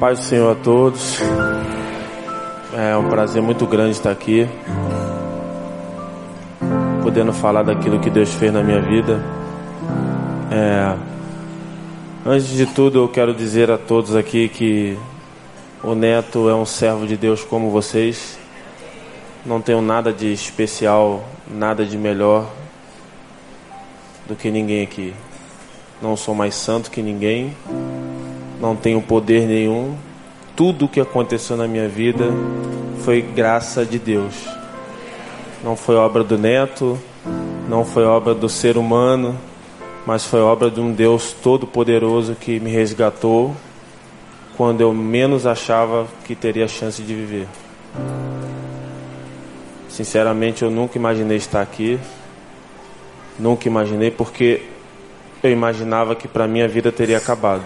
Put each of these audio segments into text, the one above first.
Paz do Senhor a todos. É um prazer muito grande estar aqui, podendo falar daquilo que Deus fez na minha vida. É, antes de tudo, eu quero dizer a todos aqui que o Neto é um servo de Deus como vocês. Não tenho nada de especial, nada de melhor do que ninguém aqui. Não sou mais santo que ninguém não tenho poder nenhum. Tudo o que aconteceu na minha vida foi graça de Deus. Não foi obra do neto, não foi obra do ser humano, mas foi obra de um Deus todo-poderoso que me resgatou quando eu menos achava que teria chance de viver. Sinceramente, eu nunca imaginei estar aqui. Nunca imaginei porque eu imaginava que para mim a vida teria acabado.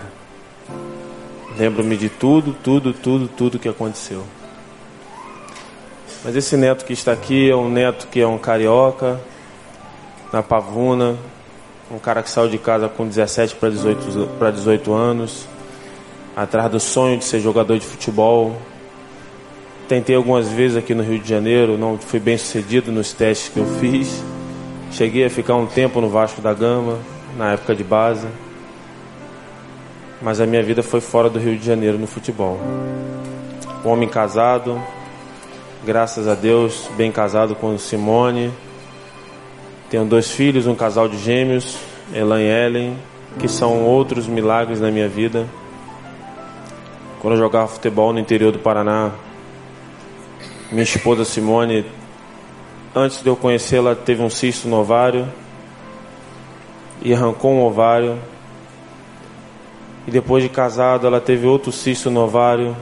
Lembro-me de tudo, tudo, tudo, tudo que aconteceu. Mas esse neto que está aqui é um neto que é um carioca, na Pavuna, um cara que saiu de casa com 17 para 18, para 18 anos, atrás do sonho de ser jogador de futebol. Tentei algumas vezes aqui no Rio de Janeiro, não fui bem sucedido nos testes que eu fiz. Cheguei a ficar um tempo no Vasco da Gama, na época de base mas a minha vida foi fora do Rio de Janeiro no futebol. Um homem casado, graças a Deus, bem casado com Simone. Tenho dois filhos, um casal de gêmeos, Elan e Ellen, que são outros milagres na minha vida. Quando eu jogava futebol no interior do Paraná, minha esposa Simone, antes de eu conhecê-la, teve um cisto no ovário e arrancou um ovário e depois de casado, ela teve outro cisto no ovário.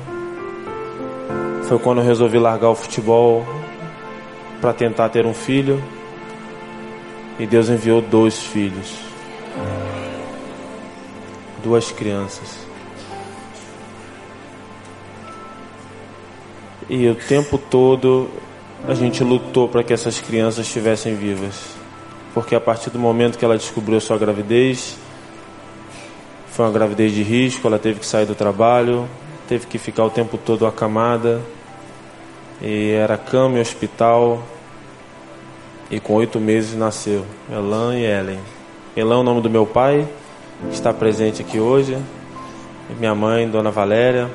Foi quando eu resolvi largar o futebol para tentar ter um filho. E Deus enviou dois filhos. Duas crianças. E o tempo todo a gente lutou para que essas crianças estivessem vivas. Porque a partir do momento que ela descobriu sua gravidez, foi uma gravidez de risco, ela teve que sair do trabalho, teve que ficar o tempo todo acamada. E era cama e hospital. E com oito meses nasceu Elan e Ellen. Elan é o nome do meu pai, está presente aqui hoje. Minha mãe, Dona Valéria.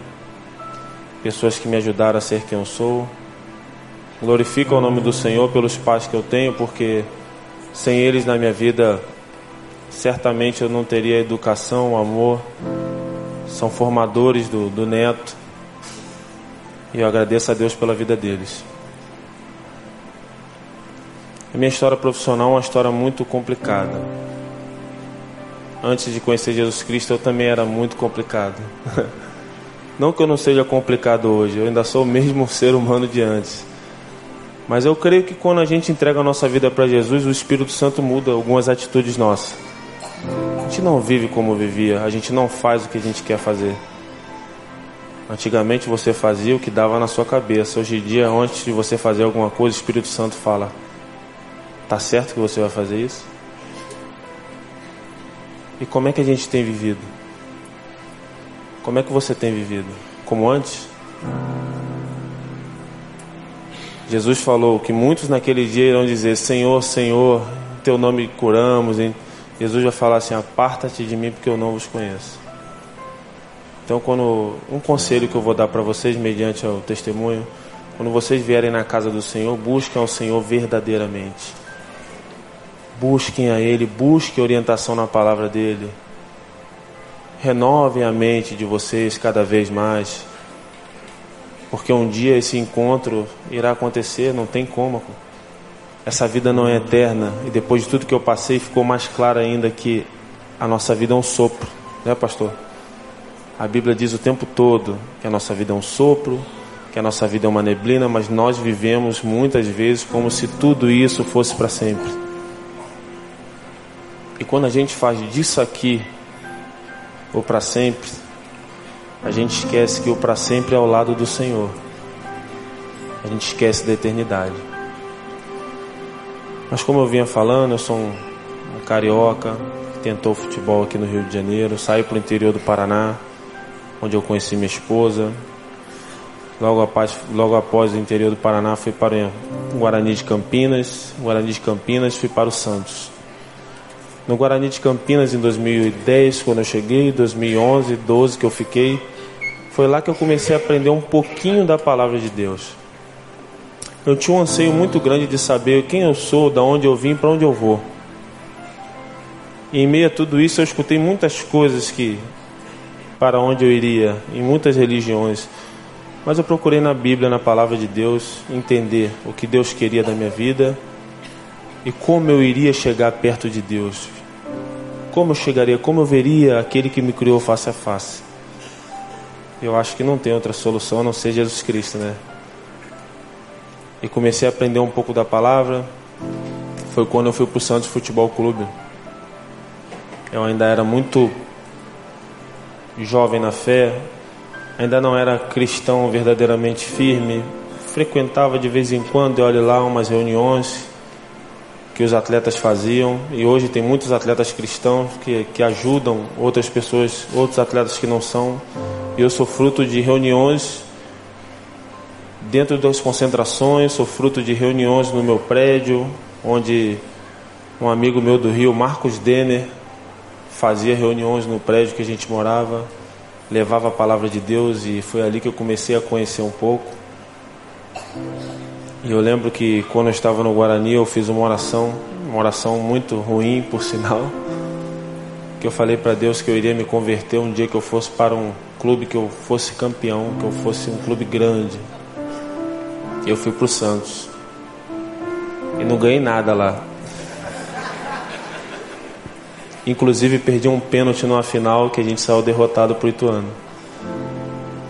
Pessoas que me ajudaram a ser quem eu sou. Glorifico o nome do Senhor pelos pais que eu tenho, porque sem eles na minha vida certamente eu não teria educação, amor. São formadores do, do neto. E eu agradeço a Deus pela vida deles. A minha história profissional é uma história muito complicada. Antes de conhecer Jesus Cristo, eu também era muito complicado. Não que eu não seja complicado hoje, eu ainda sou o mesmo ser humano de antes. Mas eu creio que quando a gente entrega a nossa vida para Jesus, o Espírito Santo muda algumas atitudes nossas. A gente não vive como vivia, a gente não faz o que a gente quer fazer. Antigamente você fazia o que dava na sua cabeça. Hoje em dia, antes de você fazer alguma coisa, o Espírito Santo fala: Tá certo que você vai fazer isso? E como é que a gente tem vivido? Como é que você tem vivido? Como antes? Jesus falou que muitos naquele dia irão dizer: Senhor, Senhor, teu nome curamos, hein? Jesus vai falar assim: aparta-te de mim porque eu não vos conheço. Então, quando um conselho que eu vou dar para vocês, mediante o testemunho, quando vocês vierem na casa do Senhor, busquem ao Senhor verdadeiramente. Busquem a Ele, busquem orientação na palavra dEle. Renovem a mente de vocês cada vez mais. Porque um dia esse encontro irá acontecer, não tem como essa vida não é eterna. E depois de tudo que eu passei, ficou mais claro ainda que a nossa vida é um sopro, né, pastor? A Bíblia diz o tempo todo que a nossa vida é um sopro, que a nossa vida é uma neblina, mas nós vivemos muitas vezes como se tudo isso fosse para sempre. E quando a gente faz disso aqui o para sempre, a gente esquece que o para sempre é ao lado do Senhor. A gente esquece da eternidade. Mas como eu vinha falando, eu sou um, um carioca tentou futebol aqui no Rio de Janeiro, saí para o interior do Paraná, onde eu conheci minha esposa. Logo após, logo após o interior do Paraná, fui para o Guarani de Campinas. Guarani de Campinas, fui para o Santos. No Guarani de Campinas, em 2010, quando eu cheguei, 2011, 12 que eu fiquei, foi lá que eu comecei a aprender um pouquinho da palavra de Deus. Eu tinha um anseio muito grande de saber quem eu sou, da onde eu vim, para onde eu vou. E em meio a tudo isso, eu escutei muitas coisas que para onde eu iria, em muitas religiões. Mas eu procurei na Bíblia, na palavra de Deus, entender o que Deus queria da minha vida e como eu iria chegar perto de Deus. Como eu chegaria, como eu veria aquele que me criou face a face. Eu acho que não tem outra solução a não ser Jesus Cristo, né? E comecei a aprender um pouco da palavra. Foi quando eu fui para o Santos Futebol Clube. Eu ainda era muito jovem na fé, ainda não era cristão verdadeiramente firme, frequentava de vez em quando, e olhe lá, umas reuniões que os atletas faziam, e hoje tem muitos atletas cristãos que, que ajudam outras pessoas, outros atletas que não são, e eu sou fruto de reuniões dentro das concentrações, sou fruto de reuniões no meu prédio, onde um amigo meu do Rio, Marcos Denner, fazia reuniões no prédio que a gente morava, levava a palavra de Deus e foi ali que eu comecei a conhecer um pouco. E eu lembro que quando eu estava no Guarani eu fiz uma oração, uma oração muito ruim, por sinal, que eu falei para Deus que eu iria me converter um dia que eu fosse para um clube que eu fosse campeão, que eu fosse um clube grande. Eu fui para o Santos. E não ganhei nada lá. Inclusive perdi um pênalti numa final que a gente saiu derrotado para o Ituano.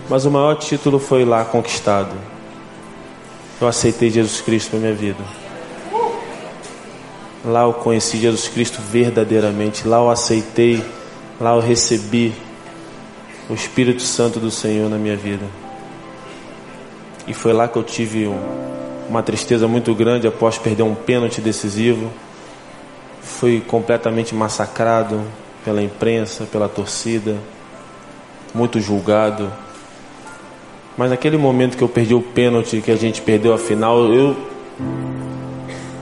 Mas o maior título foi lá conquistado. Eu aceitei Jesus Cristo na minha vida. Lá eu conheci Jesus Cristo verdadeiramente. Lá eu aceitei. Lá eu recebi o Espírito Santo do Senhor na minha vida. E foi lá que eu tive uma tristeza muito grande após perder um pênalti decisivo fui completamente massacrado pela imprensa, pela torcida, muito julgado. Mas naquele momento que eu perdi o pênalti, que a gente perdeu a final, eu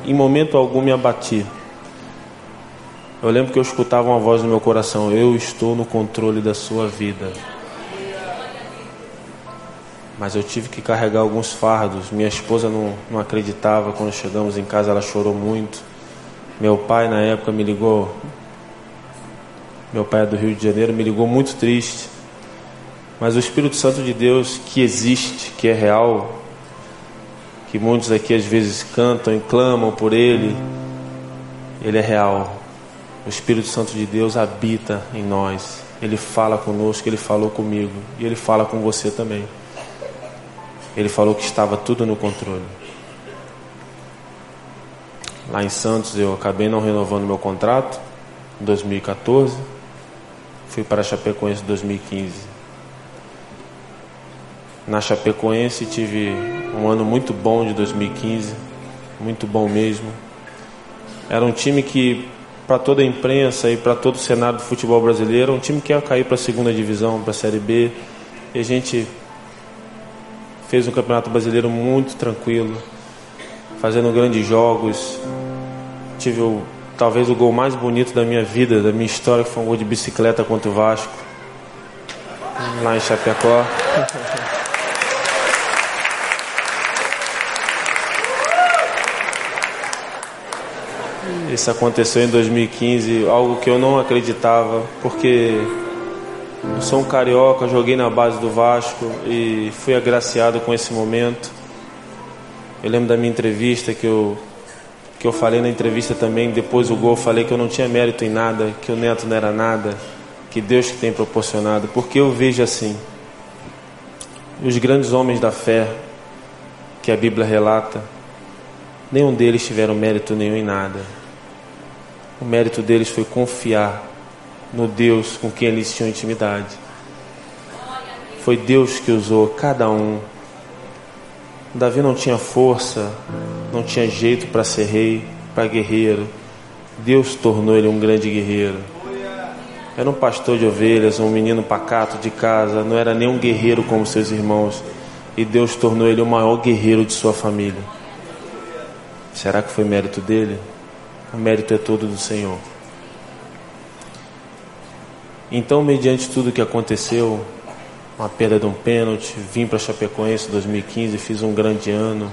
em momento algum me abati. Eu lembro que eu escutava uma voz no meu coração: Eu estou no controle da sua vida. Mas eu tive que carregar alguns fardos. Minha esposa não, não acreditava. Quando chegamos em casa, ela chorou muito. Meu pai na época me ligou. Meu pai é do Rio de Janeiro, me ligou muito triste. Mas o Espírito Santo de Deus que existe, que é real, que muitos aqui às vezes cantam e clamam por ele, ele é real. O Espírito Santo de Deus habita em nós. Ele fala conosco, ele falou comigo e ele fala com você também. Ele falou que estava tudo no controle. Lá em Santos eu acabei não renovando meu contrato em 2014. Fui para a Chapecoense em 2015. Na Chapecoense tive um ano muito bom de 2015, muito bom mesmo. Era um time que, para toda a imprensa e para todo o cenário do futebol brasileiro, um time que ia cair para a segunda divisão, para a Série B. E a gente fez um campeonato brasileiro muito tranquilo, fazendo grandes jogos. Tive o, talvez o gol mais bonito da minha vida, da minha história, que foi um gol de bicicleta contra o Vasco, lá em Chapecó. Isso aconteceu em 2015, algo que eu não acreditava, porque eu sou um carioca, joguei na base do Vasco e fui agraciado com esse momento. Eu lembro da minha entrevista que eu que eu falei na entrevista também, depois do gol, falei que eu não tinha mérito em nada, que o Neto não era nada, que Deus que tem proporcionado, porque eu vejo assim, os grandes homens da fé que a Bíblia relata, nenhum deles tiveram mérito nenhum em nada. O mérito deles foi confiar no Deus com quem eles tinham intimidade. Foi Deus que usou cada um Davi não tinha força, não tinha jeito para ser rei, para guerreiro. Deus tornou ele um grande guerreiro. Era um pastor de ovelhas, um menino pacato de casa, não era nem um guerreiro como seus irmãos. E Deus tornou ele o maior guerreiro de sua família. Será que foi mérito dele? O mérito é todo do Senhor. Então, mediante tudo que aconteceu, uma perda de um pênalti, vim para Chapecoense em 2015, fiz um grande ano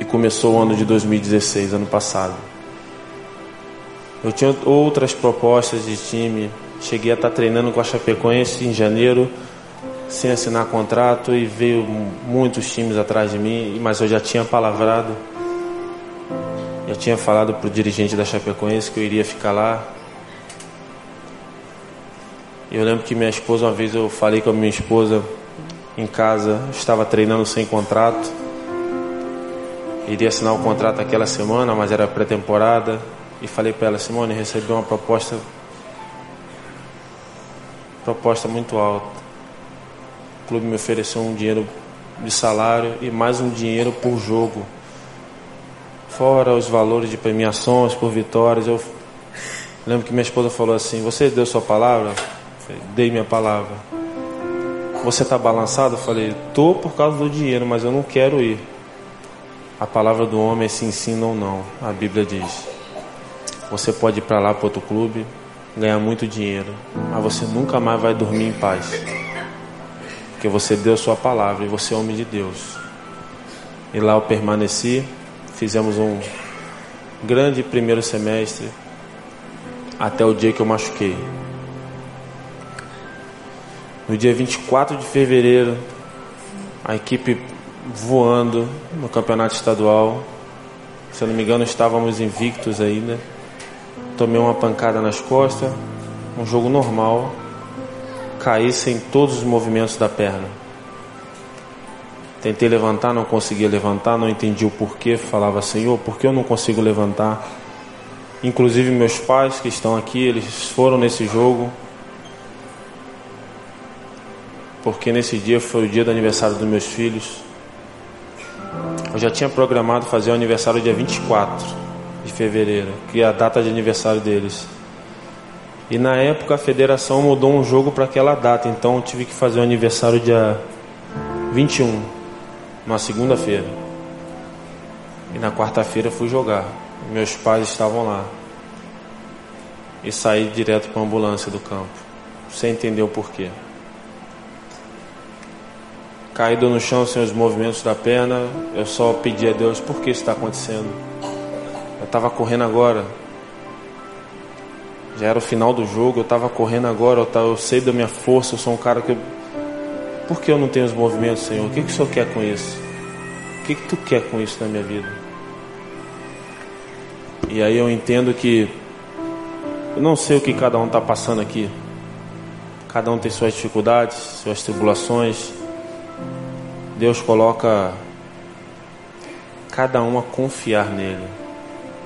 e começou o ano de 2016, ano passado. Eu tinha outras propostas de time, cheguei a estar treinando com a Chapecoense em janeiro, sem assinar contrato e veio muitos times atrás de mim, mas eu já tinha palavrado, já tinha falado para o dirigente da Chapecoense que eu iria ficar lá, eu lembro que minha esposa, uma vez eu falei com a minha esposa em casa, estava treinando sem contrato. Iria assinar o contrato aquela semana, mas era pré-temporada. E falei para ela, Simone, recebi uma proposta proposta muito alta. O clube me ofereceu um dinheiro de salário e mais um dinheiro por jogo. Fora os valores de premiações por vitórias. Eu lembro que minha esposa falou assim: Você deu sua palavra? Dei minha palavra. Você está balançado? Eu falei, tô por causa do dinheiro, mas eu não quero ir. A palavra do homem é se ensina ou não. A Bíblia diz. Você pode ir para lá para outro clube, ganhar muito dinheiro, mas você nunca mais vai dormir em paz. Porque você deu sua palavra e você é homem de Deus. E lá eu permaneci, fizemos um grande primeiro semestre até o dia que eu machuquei. No dia 24 de fevereiro, a equipe voando no campeonato estadual. Se eu não me engano, estávamos invictos ainda. Tomei uma pancada nas costas, um jogo normal. Caí sem todos os movimentos da perna. Tentei levantar, não conseguia levantar, não entendi o porquê. Falava, Senhor, por que eu não consigo levantar? Inclusive meus pais que estão aqui, eles foram nesse jogo, porque nesse dia foi o dia do aniversário dos meus filhos. Eu já tinha programado fazer o aniversário dia 24 de fevereiro, que é a data de aniversário deles. E na época a federação mudou um jogo para aquela data, então eu tive que fazer o aniversário dia 21, numa segunda-feira. E na quarta-feira fui jogar. Meus pais estavam lá. E saí direto para a ambulância do campo, sem entender o porquê caído no chão sem os movimentos da perna, eu só pedi a Deus por que isso está acontecendo. Eu estava correndo agora. Já era o final do jogo, eu estava correndo agora, eu, tava, eu, sei da minha força, eu sou um cara que. Por que eu não tenho os movimentos, Senhor? O que, que o Senhor quer com isso? O que, que tu quer com isso na minha vida? E aí eu entendo que eu não sei o que cada um está passando aqui. Cada um tem suas dificuldades, suas tribulações. Deus coloca cada um a confiar nele,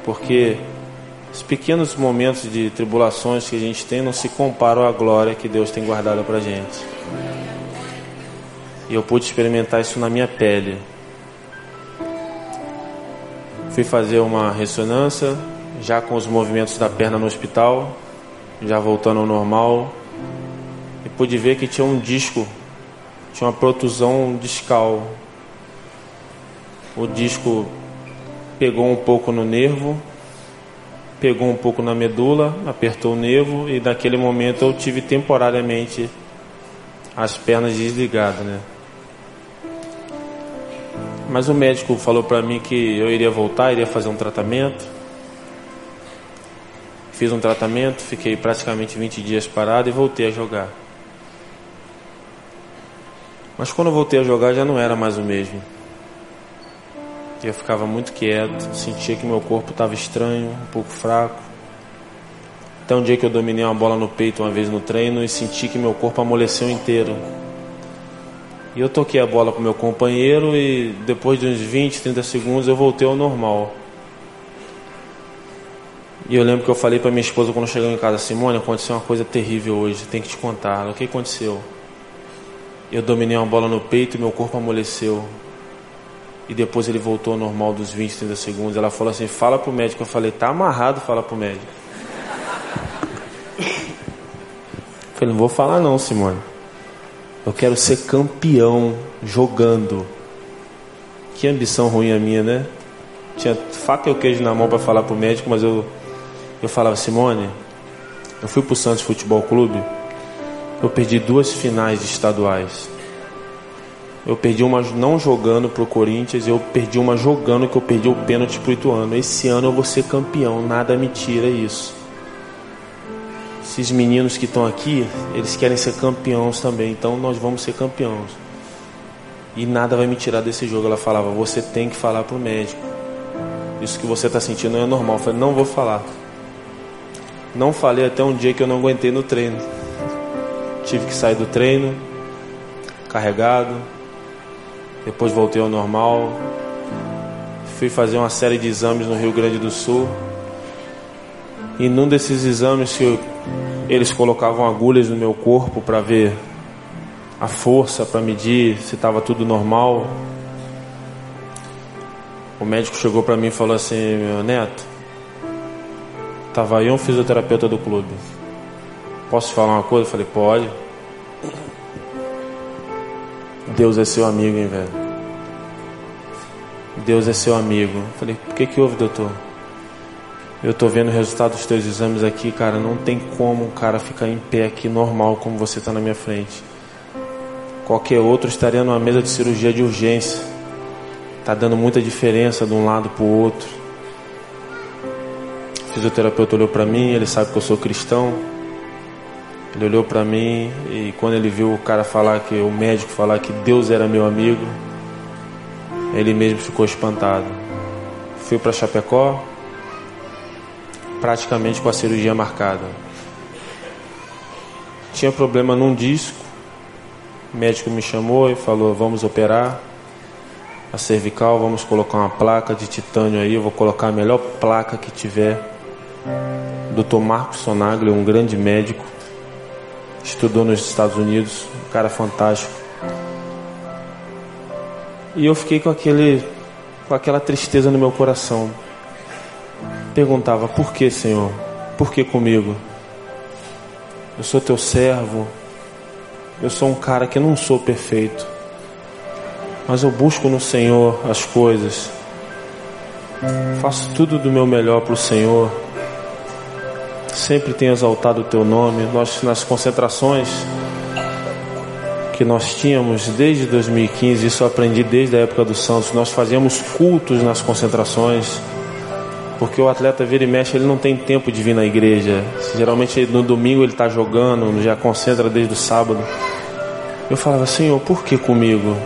porque os pequenos momentos de tribulações que a gente tem não se comparam à glória que Deus tem guardada para gente. E eu pude experimentar isso na minha pele. Fui fazer uma ressonância, já com os movimentos da perna no hospital, já voltando ao normal, e pude ver que tinha um disco tinha uma protusão discal. O disco pegou um pouco no nervo, pegou um pouco na medula, apertou o nervo e naquele momento eu tive temporariamente as pernas desligadas, né? Mas o médico falou para mim que eu iria voltar, iria fazer um tratamento. Fiz um tratamento, fiquei praticamente 20 dias parado e voltei a jogar. Mas quando eu voltei a jogar já não era mais o mesmo. Eu ficava muito quieto, sentia que meu corpo estava estranho, um pouco fraco. Até um dia que eu dominei uma bola no peito uma vez no treino e senti que meu corpo amoleceu inteiro. E eu toquei a bola para meu companheiro e depois de uns 20, 30 segundos eu voltei ao normal. E eu lembro que eu falei para minha esposa quando chegou em casa, Simone, aconteceu uma coisa terrível hoje, tem que te contar. O que aconteceu? Eu dominei uma bola no peito e meu corpo amoleceu. E depois ele voltou ao normal dos 20, 30 segundos. Ela falou assim: fala pro médico. Eu falei: tá amarrado, fala pro médico. não vou falar não, Simone. Eu quero ser campeão jogando. Que ambição ruim a minha, né? Tinha faca e o queijo na mão para falar pro médico, mas eu eu falava, Simone, eu fui pro Santos Futebol Clube, eu perdi duas finais estaduais. Eu perdi uma não jogando pro Corinthians, eu perdi uma jogando que eu perdi o pênalti pro Ituano. Esse ano eu vou ser campeão, nada me tira isso. Esses meninos que estão aqui, eles querem ser campeões também, então nós vamos ser campeões. E nada vai me tirar desse jogo. Ela falava, você tem que falar pro médico. Isso que você está sentindo não é normal. Eu falei, não vou falar. Não falei até um dia que eu não aguentei no treino. Tive que sair do treino, carregado, depois voltei ao normal. Fui fazer uma série de exames no Rio Grande do Sul. E num desses exames que eu, eles colocavam agulhas no meu corpo para ver a força, para medir se estava tudo normal. O médico chegou para mim e falou assim: Meu neto, tava aí um fisioterapeuta do clube. Posso falar uma coisa? Eu falei: Pode. Deus é seu amigo, hein, velho? Deus é seu amigo. Falei, por que que houve, doutor? Eu tô vendo o resultado dos teus exames aqui, cara. Não tem como um cara ficar em pé aqui normal como você tá na minha frente. Qualquer outro estaria numa mesa de cirurgia de urgência. Tá dando muita diferença de um lado pro outro. O fisioterapeuta olhou para mim, ele sabe que eu sou cristão. Ele olhou para mim e quando ele viu o cara falar que o médico falar que Deus era meu amigo, ele mesmo ficou espantado. Fui para Chapecó, praticamente com a cirurgia marcada. Tinha problema num disco. O médico me chamou e falou: "Vamos operar a cervical, vamos colocar uma placa de titânio aí, eu vou colocar a melhor placa que tiver". Dr. Marcos Sonagli, um grande médico, estudou nos Estados Unidos, um cara fantástico. E eu fiquei com aquele com aquela tristeza no meu coração. Perguntava: "Por que, Senhor? Por que comigo? Eu sou teu servo. Eu sou um cara que não sou perfeito. Mas eu busco no Senhor as coisas. Faço tudo do meu melhor para o Senhor sempre tenho exaltado o teu nome. Nós, nas concentrações que nós tínhamos desde 2015, isso eu aprendi desde a época do Santos, nós fazíamos cultos nas concentrações, porque o atleta vira e mexe, ele não tem tempo de vir na igreja. Geralmente no domingo ele está jogando, já concentra desde o sábado. Eu falava, Senhor, por que comigo?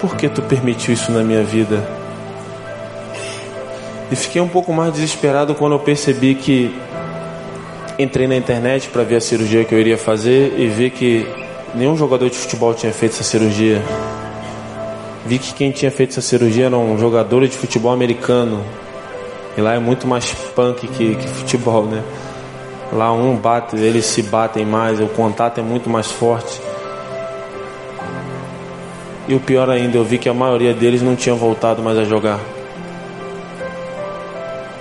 Por que tu permitiu isso na minha vida? E fiquei um pouco mais desesperado quando eu percebi que entrei na internet para ver a cirurgia que eu iria fazer e vi que nenhum jogador de futebol tinha feito essa cirurgia. Vi que quem tinha feito essa cirurgia era um jogador de futebol americano. E lá é muito mais punk que, que futebol, né? Lá um bate, eles se batem mais, o contato é muito mais forte. E o pior ainda, eu vi que a maioria deles não tinha voltado mais a jogar.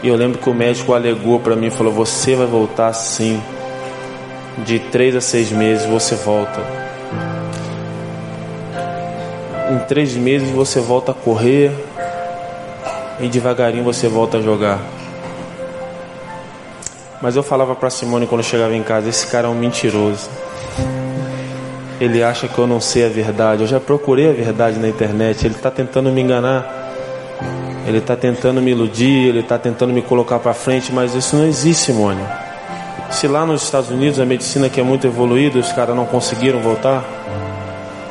E eu lembro que o médico alegou para mim, falou: "Você vai voltar sim. De três a seis meses você volta. Em três meses você volta a correr e devagarinho você volta a jogar." Mas eu falava para Simone quando chegava em casa: esse cara é um mentiroso. Ele acha que eu não sei a verdade. Eu já procurei a verdade na internet. Ele está tentando me enganar. Ele está tentando me iludir, ele está tentando me colocar para frente, mas isso não existe, Simone. Se lá nos Estados Unidos a medicina que é muito evoluída, os caras não conseguiram voltar.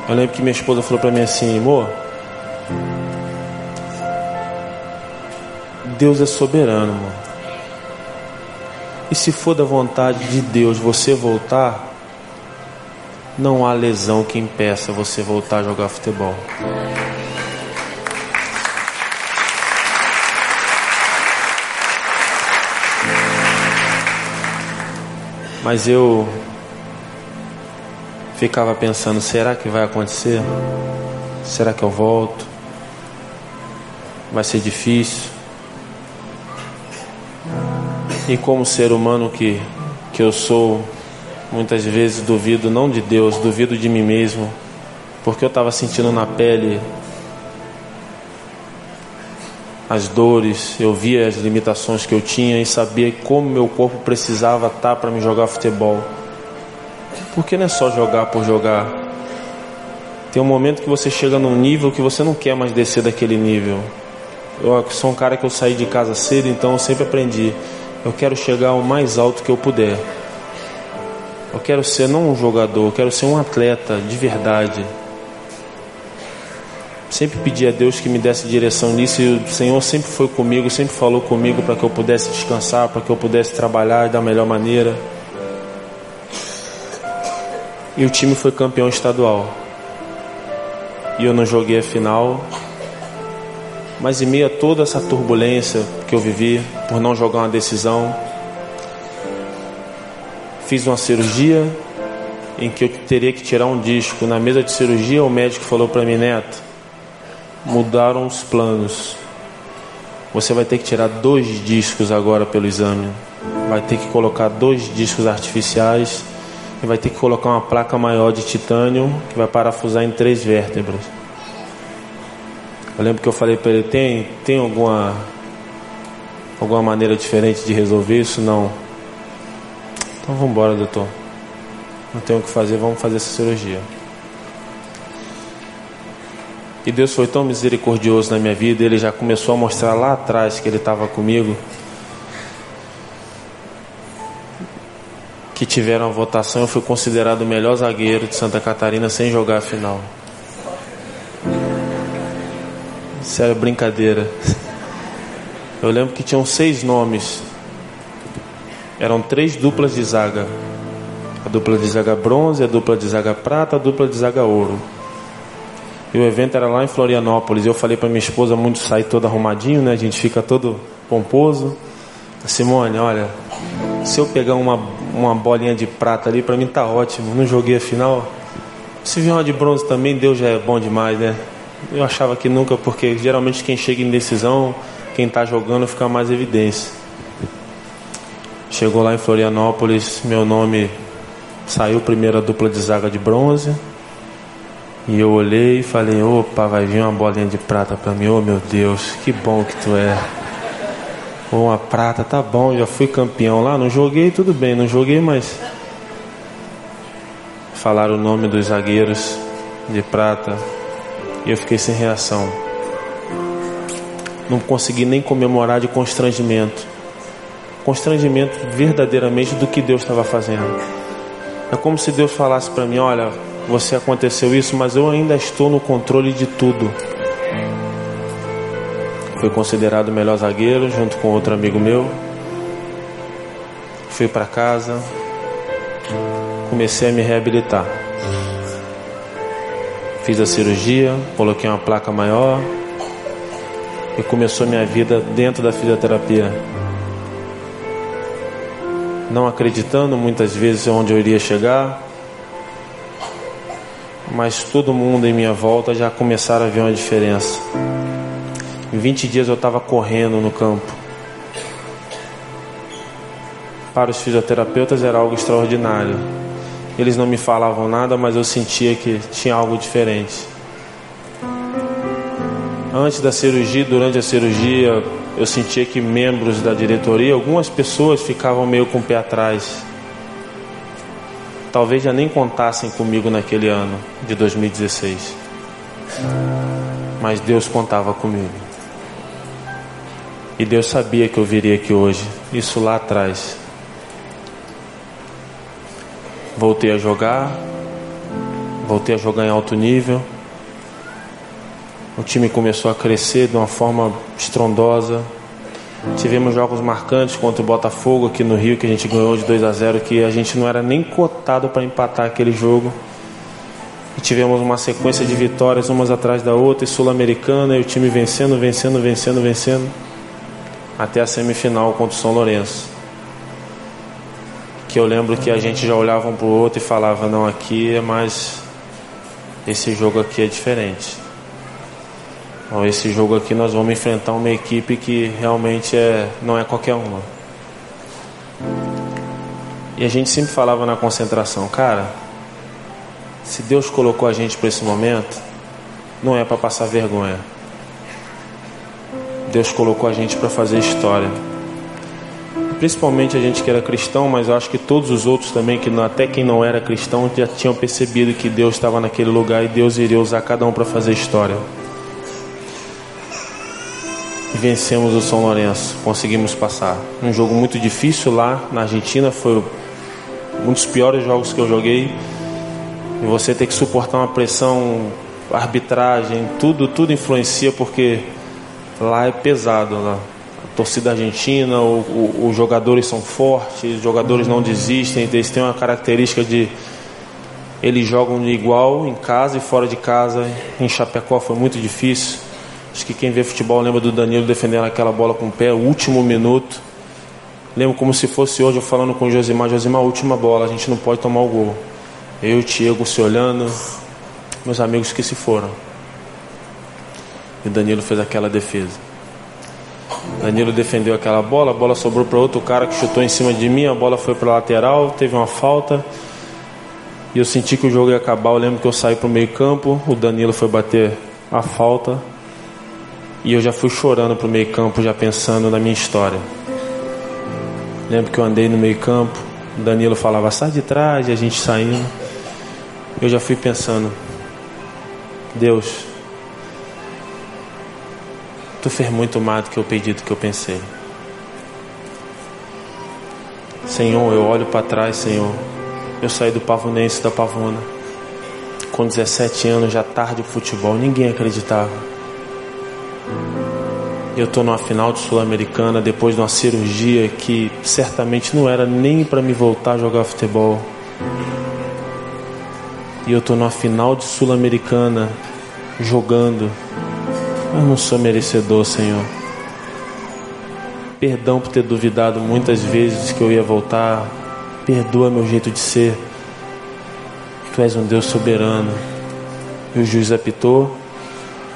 Eu lembro que minha esposa falou para mim assim, amor, Deus é soberano, amor. E se for da vontade de Deus você voltar, não há lesão que impeça você voltar a jogar futebol. Mas eu ficava pensando: será que vai acontecer? Será que eu volto? Vai ser difícil. E como ser humano que, que eu sou, Muitas vezes duvido não de Deus, duvido de mim mesmo, porque eu estava sentindo na pele as dores, eu via as limitações que eu tinha e sabia como meu corpo precisava estar para me jogar futebol. Porque não é só jogar por jogar. Tem um momento que você chega num nível que você não quer mais descer daquele nível. Eu sou um cara que eu saí de casa cedo, então eu sempre aprendi. Eu quero chegar ao mais alto que eu puder. Eu quero ser não um jogador, eu quero ser um atleta de verdade. Sempre pedi a Deus que me desse direção nisso e o Senhor sempre foi comigo, sempre falou comigo para que eu pudesse descansar, para que eu pudesse trabalhar da melhor maneira. E o time foi campeão estadual. E eu não joguei a final. Mas em meio a toda essa turbulência que eu vivi por não jogar uma decisão, fiz uma cirurgia em que eu teria que tirar um disco. Na mesa de cirurgia, o médico falou para mim, Neto, mudaram os planos. Você vai ter que tirar dois discos agora pelo exame. Vai ter que colocar dois discos artificiais e vai ter que colocar uma placa maior de titânio que vai parafusar em três vértebras. Eu lembro que eu falei para ele: tem, tem alguma, alguma maneira diferente de resolver isso? Não. Então vamos embora, doutor. Não tem o que fazer, vamos fazer essa cirurgia. E Deus foi tão misericordioso na minha vida, Ele já começou a mostrar lá atrás que Ele estava comigo. Que tiveram a votação, eu fui considerado o melhor zagueiro de Santa Catarina sem jogar a final. Sério, brincadeira. Eu lembro que tinham seis nomes eram três duplas de zaga: a dupla de zaga bronze, a dupla de zaga prata, a dupla de zaga ouro. E o evento era lá em Florianópolis. Eu falei para minha esposa muito sair todo arrumadinho, né? A gente fica todo pomposo. Simone, olha, se eu pegar uma, uma bolinha de prata ali, para mim tá ótimo. Não joguei a final. Se vier uma de bronze também, Deus já é bom demais, né? Eu achava que nunca, porque geralmente quem chega em decisão, quem tá jogando, fica mais evidência. Chegou lá em Florianópolis, meu nome saiu primeiro a dupla de zaga de bronze. E eu olhei e falei, opa, vai vir uma bolinha de prata para mim, oh meu Deus, que bom que tu é. Oh, uma prata, tá bom, já fui campeão lá, não joguei, tudo bem, não joguei, mas falaram o nome dos zagueiros de prata e eu fiquei sem reação. Não consegui nem comemorar de constrangimento constrangimento verdadeiramente do que Deus estava fazendo. É como se Deus falasse para mim: Olha, você aconteceu isso, mas eu ainda estou no controle de tudo. Fui considerado o melhor zagueiro junto com outro amigo meu. Fui para casa, comecei a me reabilitar. Fiz a cirurgia, coloquei uma placa maior e começou minha vida dentro da fisioterapia não acreditando muitas vezes onde eu iria chegar, mas todo mundo em minha volta já começaram a ver uma diferença. Em 20 dias eu estava correndo no campo. Para os fisioterapeutas era algo extraordinário. Eles não me falavam nada, mas eu sentia que tinha algo diferente. Antes da cirurgia, durante a cirurgia, eu sentia que membros da diretoria, algumas pessoas ficavam meio com o pé atrás. Talvez já nem contassem comigo naquele ano de 2016. Mas Deus contava comigo. E Deus sabia que eu viria aqui hoje, isso lá atrás. Voltei a jogar, voltei a jogar em alto nível. O time começou a crescer de uma forma estrondosa. Tivemos jogos marcantes contra o Botafogo aqui no Rio, que a gente ganhou de 2 a 0, que a gente não era nem cotado para empatar aquele jogo. E tivemos uma sequência de vitórias umas atrás da outra, e Sul-Americana, e o time vencendo, vencendo, vencendo, vencendo, até a semifinal contra o São Lourenço. Que eu lembro que a gente já olhava um para o outro e falava: não, aqui é mais. Esse jogo aqui é diferente. Então, esse jogo aqui nós vamos enfrentar uma equipe que realmente é, não é qualquer uma. E a gente sempre falava na concentração, cara, se Deus colocou a gente para esse momento, não é para passar vergonha. Deus colocou a gente para fazer história. Principalmente a gente que era cristão, mas eu acho que todos os outros também, que até quem não era cristão, já tinham percebido que Deus estava naquele lugar e Deus iria usar cada um para fazer história. Vencemos o São Lourenço, conseguimos passar. Um jogo muito difícil lá na Argentina, foi um dos piores jogos que eu joguei. E você tem que suportar uma pressão, arbitragem, tudo, tudo influencia porque lá é pesado. Lá. A torcida argentina, o, o, os jogadores são fortes, os jogadores não desistem, eles têm uma característica de eles jogam de igual em casa e fora de casa. Em Chapecó foi muito difícil. Acho que quem vê futebol lembra do Danilo defendendo aquela bola com o pé, último minuto. Lembro como se fosse hoje eu falando com o Josimar, Josimar, última bola, a gente não pode tomar o gol. Eu e o Tiago se olhando, meus amigos que se foram. E o Danilo fez aquela defesa. Danilo defendeu aquela bola, a bola sobrou para outro cara que chutou em cima de mim, a bola foi para lateral, teve uma falta. E eu senti que o jogo ia acabar. Eu lembro que eu saí para o meio-campo, o Danilo foi bater a falta. E eu já fui chorando para o meio-campo, já pensando na minha história. Lembro que eu andei no meio-campo, o Danilo falava, sai de trás, e a gente saindo. Eu já fui pensando, Deus, Tu fez muito mais do que eu pedi, do que eu pensei. Senhor, eu olho para trás, Senhor. Eu saí do Pavonense da Pavona. Com 17 anos, já tarde de futebol, ninguém acreditava. Eu estou numa final de Sul-Americana depois de uma cirurgia que certamente não era nem para me voltar a jogar futebol. E eu estou numa final de Sul-Americana jogando eu não sou merecedor, Senhor. Perdão por ter duvidado muitas vezes que eu ia voltar. Perdoa meu jeito de ser. Tu és um Deus soberano. E o juiz apitou.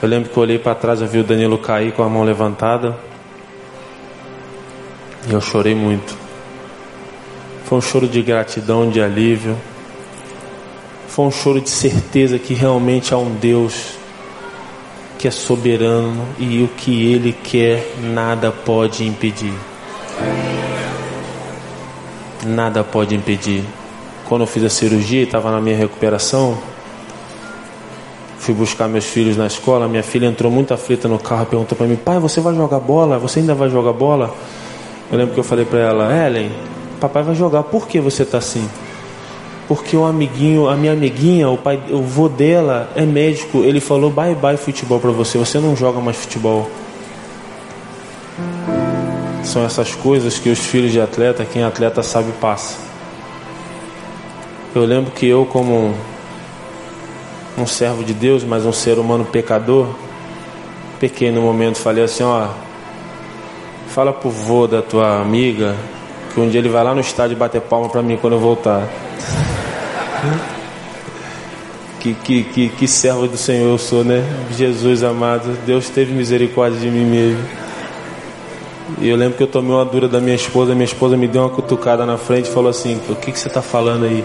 Eu lembro que eu olhei para trás e vi o Danilo cair com a mão levantada. E eu chorei muito. Foi um choro de gratidão, de alívio. Foi um choro de certeza que realmente há um Deus que é soberano e o que ele quer nada pode impedir. Nada pode impedir. Quando eu fiz a cirurgia e estava na minha recuperação, fui buscar meus filhos na escola. Minha filha entrou muito aflita no carro e perguntou para mim: Pai, você vai jogar bola? Você ainda vai jogar bola? Eu lembro que eu falei para ela: Ellen, papai vai jogar, por que você está assim? porque o amiguinho, a minha amiguinha, o pai, o vô dela é médico, ele falou bye bye futebol para você, você não joga mais futebol. São essas coisas que os filhos de atleta, quem é atleta sabe passa. Eu lembro que eu como um servo de Deus, mas um ser humano pecador, pequei no momento, falei assim, ó, fala pro vô da tua amiga que um dia ele vai lá no estádio bater palma para mim quando eu voltar. Que, que, que, que servo do Senhor eu sou, né? Jesus amado, Deus teve misericórdia de mim mesmo. E eu lembro que eu tomei uma dura da minha esposa, minha esposa me deu uma cutucada na frente e falou assim: O que, que você está falando aí?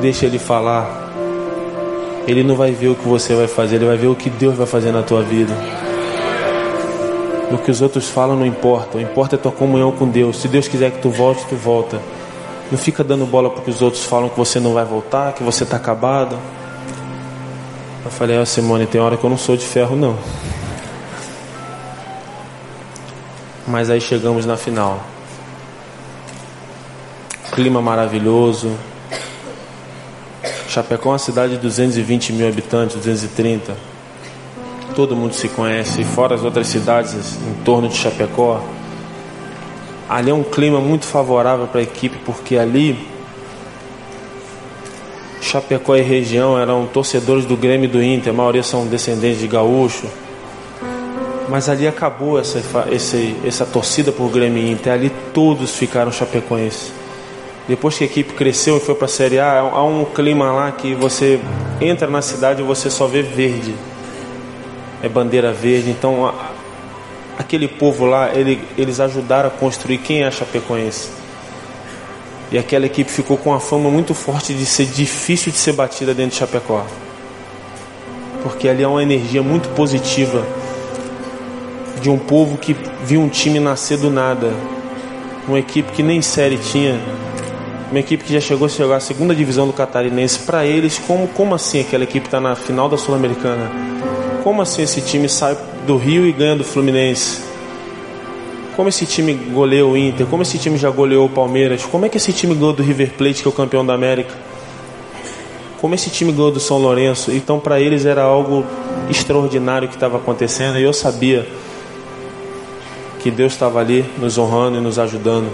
Deixa ele falar. Ele não vai ver o que você vai fazer, ele vai ver o que Deus vai fazer na tua vida. O que os outros falam não importa, o importa é tua comunhão com Deus. Se Deus quiser que tu volte, tu volta. Não fica dando bola porque os outros falam que você não vai voltar, que você está acabado. Eu falei, ah, Simone, tem hora que eu não sou de ferro, não. Mas aí chegamos na final. Clima maravilhoso. Chapecó é uma cidade de 220 mil habitantes, 230. Todo mundo se conhece, fora as outras cidades em torno de Chapecó. Ali é um clima muito favorável para a equipe, porque ali Chapecó e região eram torcedores do Grêmio e do Inter, a maioria são descendentes de gaúcho. Mas ali acabou essa, essa, essa torcida por Grêmio e Inter, ali todos ficaram chapecoenses. Depois que a equipe cresceu e foi para a Série A, há um clima lá que você entra na cidade e você só vê verde. É bandeira verde, então aquele povo lá, ele, eles ajudaram a construir quem é a Chapecoense. E aquela equipe ficou com uma fama muito forte de ser difícil de ser batida dentro de Chapecó. Porque ali há uma energia muito positiva de um povo que viu um time nascer do nada. Uma equipe que nem série tinha. Uma equipe que já chegou a chegar à segunda divisão do Catarinense. Para eles, como, como assim aquela equipe está na final da Sul-Americana? Como assim esse time sai do Rio e ganha do Fluminense? Como esse time goleou o Inter? Como esse time já goleou o Palmeiras? Como é que esse time ganhou do River Plate, que é o campeão da América? Como esse time ganhou do São Lourenço? Então, para eles era algo extraordinário que estava acontecendo e eu sabia que Deus estava ali nos honrando e nos ajudando.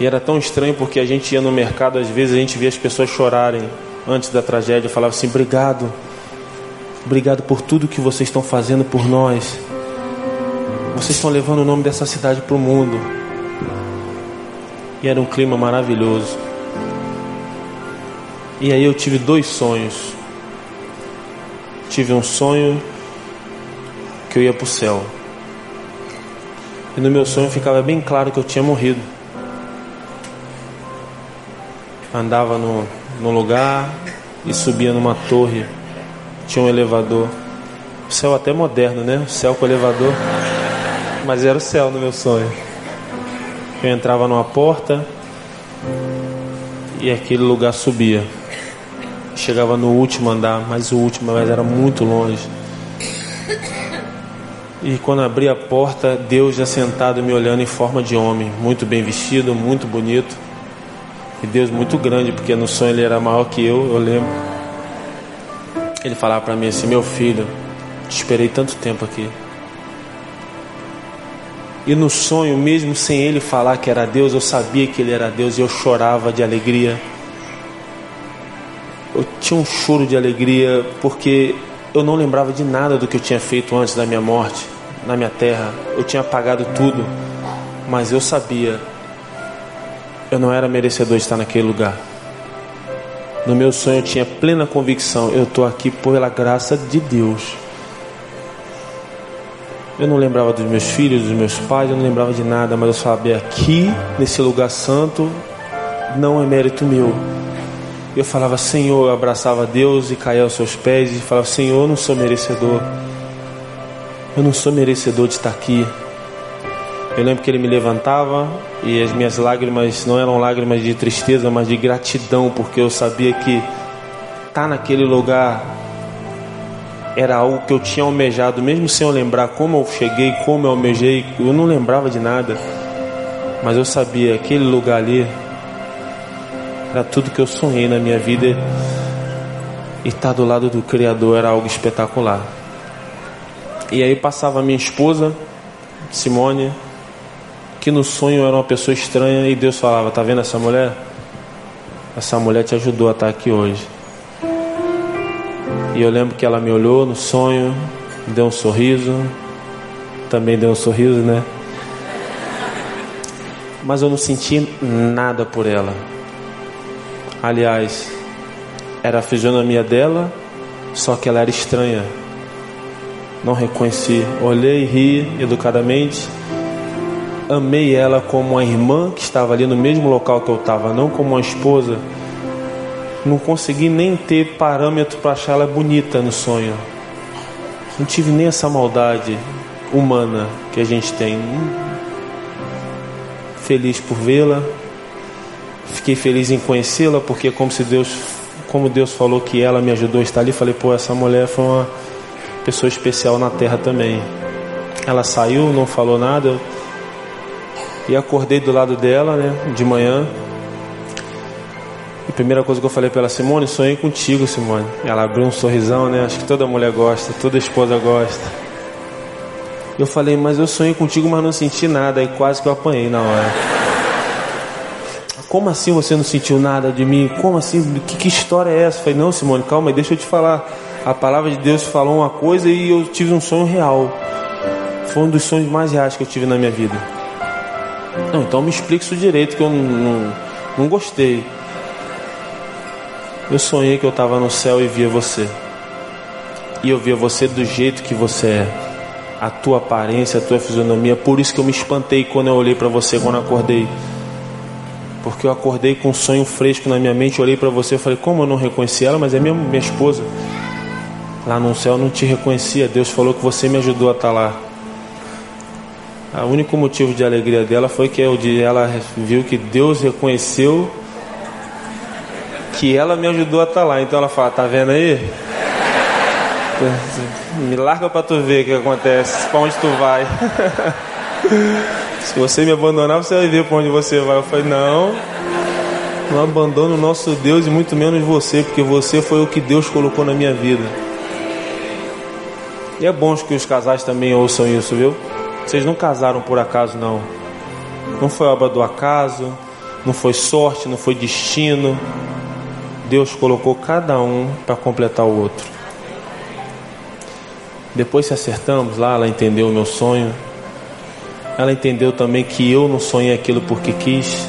E era tão estranho porque a gente ia no mercado, às vezes a gente via as pessoas chorarem antes da tragédia. Eu falava assim: obrigado, obrigado por tudo que vocês estão fazendo por nós. Vocês estão levando o nome dessa cidade para o mundo. E era um clima maravilhoso. E aí eu tive dois sonhos. Tive um sonho que eu ia para o céu. E no meu sonho ficava bem claro que eu tinha morrido. Andava no, no lugar e subia numa torre. Tinha um elevador. O céu até moderno, né? O céu com elevador mas era o céu no meu sonho. Eu entrava numa porta e aquele lugar subia. Chegava no último andar, mas o último mas era muito longe. E quando abri a porta, Deus já sentado me olhando em forma de homem, muito bem vestido, muito bonito. E Deus muito grande, porque no sonho ele era maior que eu, eu lembro. Ele falava para mim assim: Meu filho, te esperei tanto tempo aqui. E no sonho, mesmo sem ele falar que era Deus, eu sabia que ele era Deus e eu chorava de alegria. Eu tinha um choro de alegria porque eu não lembrava de nada do que eu tinha feito antes da minha morte na minha terra. Eu tinha apagado tudo, mas eu sabia eu não era merecedor de estar naquele lugar. No meu sonho eu tinha plena convicção, eu estou aqui pela graça de Deus. Eu não lembrava dos meus filhos, dos meus pais, eu não lembrava de nada, mas eu sabia aqui, nesse lugar santo, não é mérito meu. Eu falava, Senhor, eu abraçava Deus e caía aos seus pés e falava, Senhor, eu não sou merecedor. Eu não sou merecedor de estar aqui. Eu lembro que ele me levantava e as minhas lágrimas não eram lágrimas de tristeza, mas de gratidão, porque eu sabia que estar tá naquele lugar era algo que eu tinha almejado, mesmo sem eu lembrar como eu cheguei, como eu almejei, eu não lembrava de nada, mas eu sabia aquele lugar ali era tudo que eu sonhei na minha vida e estar do lado do Criador era algo espetacular. E aí passava minha esposa, Simone, que no sonho era uma pessoa estranha e Deus falava: Tá vendo essa mulher? Essa mulher te ajudou a estar aqui hoje. E eu lembro que ela me olhou no sonho, deu um sorriso, também deu um sorriso, né? Mas eu não senti nada por ela. Aliás, era a fisionomia dela, só que ela era estranha. Não reconheci. Olhei, ri educadamente. Amei ela como uma irmã que estava ali no mesmo local que eu estava, não como uma esposa não consegui nem ter parâmetro para achar ela bonita no sonho. Não tive nem essa maldade humana que a gente tem. Feliz por vê-la. Fiquei feliz em conhecê-la porque como se Deus, como Deus falou que ela me ajudou a estar ali, falei, pô, essa mulher foi uma pessoa especial na terra também. Ela saiu, não falou nada. E acordei do lado dela, né, de manhã, a primeira coisa que eu falei para ela, Simone, sonhei contigo, Simone. Ela abriu um sorrisão, né? Acho que toda mulher gosta, toda esposa gosta. Eu falei, mas eu sonhei contigo, mas não senti nada. E quase que eu apanhei na hora. Como assim você não sentiu nada de mim? Como assim? Que, que história é essa? Eu falei, não, Simone, calma aí, deixa eu te falar. A palavra de Deus falou uma coisa e eu tive um sonho real. Foi um dos sonhos mais reais que eu tive na minha vida. Não, então me explique isso direito, que eu não, não, não gostei. Eu sonhei que eu estava no céu e via você. E eu via você do jeito que você é. A tua aparência, a tua fisionomia. Por isso que eu me espantei quando eu olhei para você quando acordei. Porque eu acordei com um sonho fresco na minha mente, olhei para você e falei: Como eu não reconheci ela? Mas é minha, minha esposa. Lá no céu eu não te reconhecia. Deus falou que você me ajudou a estar tá lá. O único motivo de alegria dela foi que ela viu que Deus reconheceu que ela me ajudou a estar tá lá. Então ela fala: Tá vendo aí? Me larga para tu ver o que acontece, para onde tu vai. Se você me abandonar, você vai ver para onde você vai. Eu falei: Não, não abandono o nosso Deus e muito menos você, porque você foi o que Deus colocou na minha vida. E é bom que os casais também ouçam isso, viu? Vocês não casaram por acaso, não. Não foi obra do acaso, não foi sorte, não foi destino. Deus colocou cada um para completar o outro. Depois se acertamos lá, ela entendeu o meu sonho. Ela entendeu também que eu não sonhei aquilo porque quis.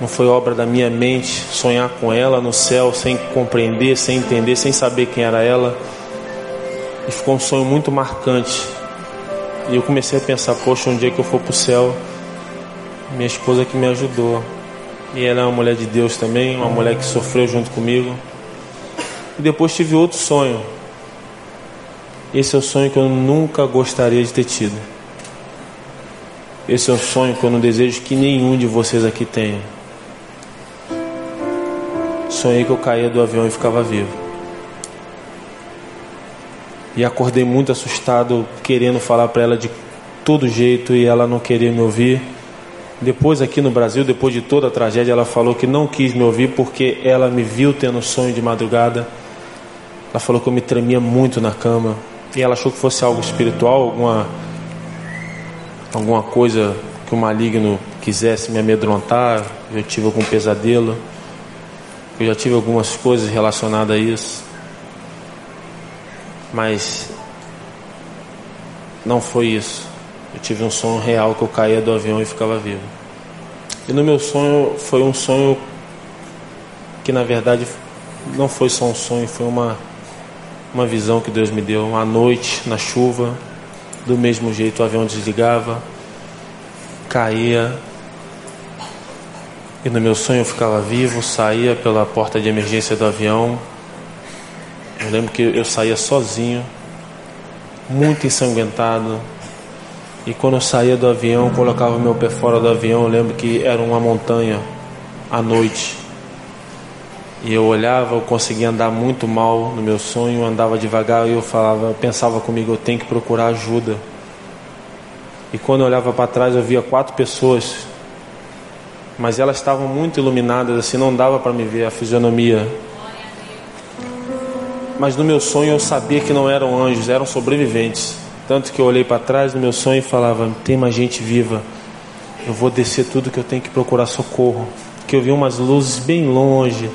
Não foi obra da minha mente sonhar com ela no céu sem compreender, sem entender, sem saber quem era ela. E ficou um sonho muito marcante. E eu comecei a pensar, poxa, um dia que eu for para o céu, minha esposa que me ajudou. E ela é uma mulher de Deus também, uma mulher que sofreu junto comigo. E depois tive outro sonho. Esse é o sonho que eu nunca gostaria de ter tido. Esse é o sonho que eu não desejo que nenhum de vocês aqui tenha. Sonhei que eu caía do avião e ficava vivo. E acordei muito assustado, querendo falar para ela de todo jeito e ela não queria me ouvir. Depois, aqui no Brasil, depois de toda a tragédia, ela falou que não quis me ouvir porque ela me viu tendo sonho de madrugada. Ela falou que eu me tremia muito na cama. E ela achou que fosse algo espiritual, alguma, alguma coisa que o maligno quisesse me amedrontar. Eu tive algum pesadelo. Eu já tive algumas coisas relacionadas a isso mas não foi isso. Eu tive um sonho real que eu caía do avião e ficava vivo. E no meu sonho foi um sonho que na verdade não foi só um sonho, foi uma uma visão que Deus me deu, uma noite na chuva, do mesmo jeito o avião desligava, caía, e no meu sonho eu ficava vivo, saía pela porta de emergência do avião, eu lembro que eu saía sozinho, muito ensanguentado. E quando eu saía do avião, colocava meu pé fora do avião, eu lembro que era uma montanha à noite. E eu olhava, eu conseguia andar muito mal no meu sonho, andava devagar e eu falava, eu pensava comigo, eu tenho que procurar ajuda. E quando eu olhava para trás, eu via quatro pessoas, mas elas estavam muito iluminadas, assim, não dava para me ver a fisionomia mas no meu sonho eu sabia que não eram anjos, eram sobreviventes. Tanto que eu olhei para trás no meu sonho e falava: tem mais gente viva. Eu vou descer tudo que eu tenho que procurar socorro. Que eu vi umas luzes bem longe,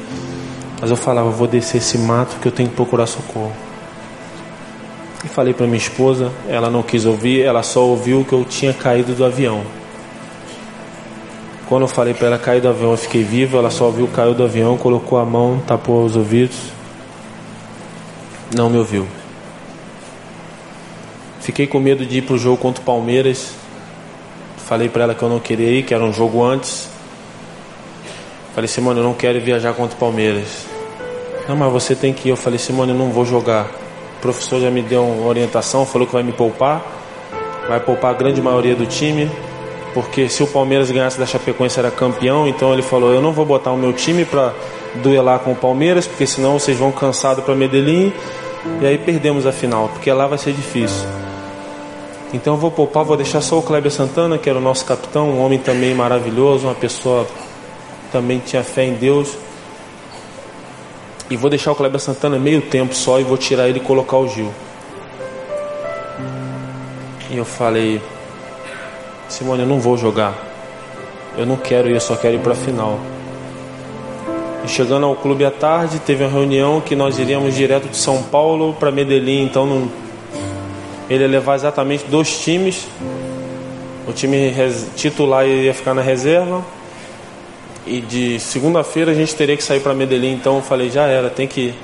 mas eu falava: vou descer esse mato que eu tenho que procurar socorro. E falei para minha esposa, ela não quis ouvir, ela só ouviu que eu tinha caído do avião. Quando eu falei para ela cair do avião, eu fiquei vivo, ela só ouviu caiu do avião, colocou a mão, tapou os ouvidos não me ouviu. Fiquei com medo de ir para o jogo contra o Palmeiras. Falei para ela que eu não queria ir, que era um jogo antes. Falei, Simone, eu não quero viajar contra o Palmeiras. Não, mas você tem que ir. Eu falei, Simone, eu não vou jogar. O professor já me deu uma orientação, falou que vai me poupar. Vai poupar a grande maioria do time. Porque se o Palmeiras ganhasse da Chapecoense era campeão, então ele falou, eu não vou botar o meu time para duelar com o Palmeiras, porque senão vocês vão cansado para Medellín e aí perdemos a final, porque lá vai ser difícil. Então eu vou poupar, vou deixar só o Kleber Santana, que era o nosso capitão, um homem também maravilhoso, uma pessoa também tinha fé em Deus. E vou deixar o Kleber Santana meio tempo só e vou tirar ele e colocar o Gil. E eu falei, Simone, eu não vou jogar. Eu não quero ir, eu só quero ir para a final. Chegando ao clube à tarde, teve uma reunião que nós iríamos direto de São Paulo para Medellín. Então não... ele ia levar exatamente dois times. O time titular ia ficar na reserva. E de segunda-feira a gente teria que sair para Medellín. Então eu falei, já era, tem que ir.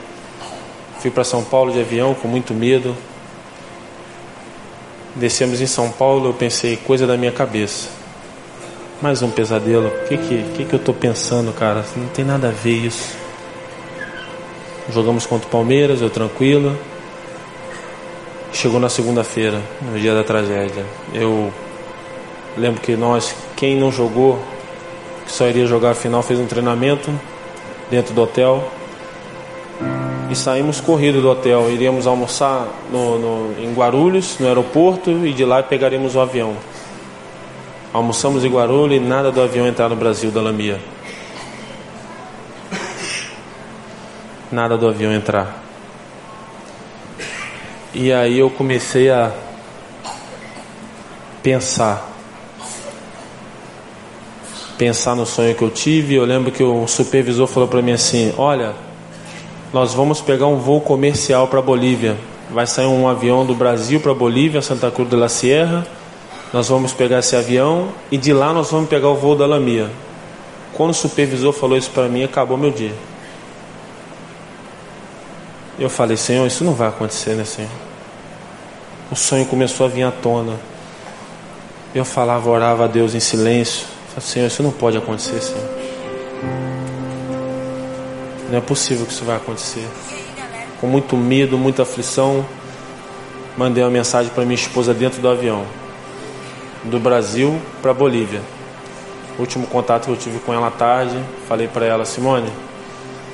Fui para São Paulo de avião com muito medo. Descemos em São Paulo, eu pensei, coisa da minha cabeça. Mais um pesadelo. O que que, que que eu tô pensando, cara? Não tem nada a ver isso. Jogamos contra o Palmeiras, eu tranquilo. Chegou na segunda-feira, no dia da tragédia. Eu lembro que nós, quem não jogou, que só iria jogar a final, fez um treinamento dentro do hotel. E saímos corrido do hotel. Iríamos almoçar no, no, em Guarulhos, no aeroporto, e de lá pegaríamos o avião. Almoçamos em Guarulhos e nada do avião entrar no Brasil, da Lamia. Nada do avião entrar. E aí eu comecei a pensar. Pensar no sonho que eu tive. Eu lembro que o supervisor falou para mim assim: Olha, nós vamos pegar um voo comercial para Bolívia. Vai sair um avião do Brasil para Bolívia, Santa Cruz de la Sierra. Nós vamos pegar esse avião e de lá nós vamos pegar o voo da Lamia. Quando o supervisor falou isso para mim, acabou meu dia. Eu falei, Senhor, isso não vai acontecer, né, Senhor? O sonho começou a vir à tona. Eu falava, orava a Deus em silêncio. Falei, Senhor, isso não pode acontecer, Senhor. Não é possível que isso vai acontecer. Com muito medo, muita aflição, mandei uma mensagem para minha esposa dentro do avião, do Brasil para Bolívia. O último contato que eu tive com ela à tarde, falei para ela, Simone,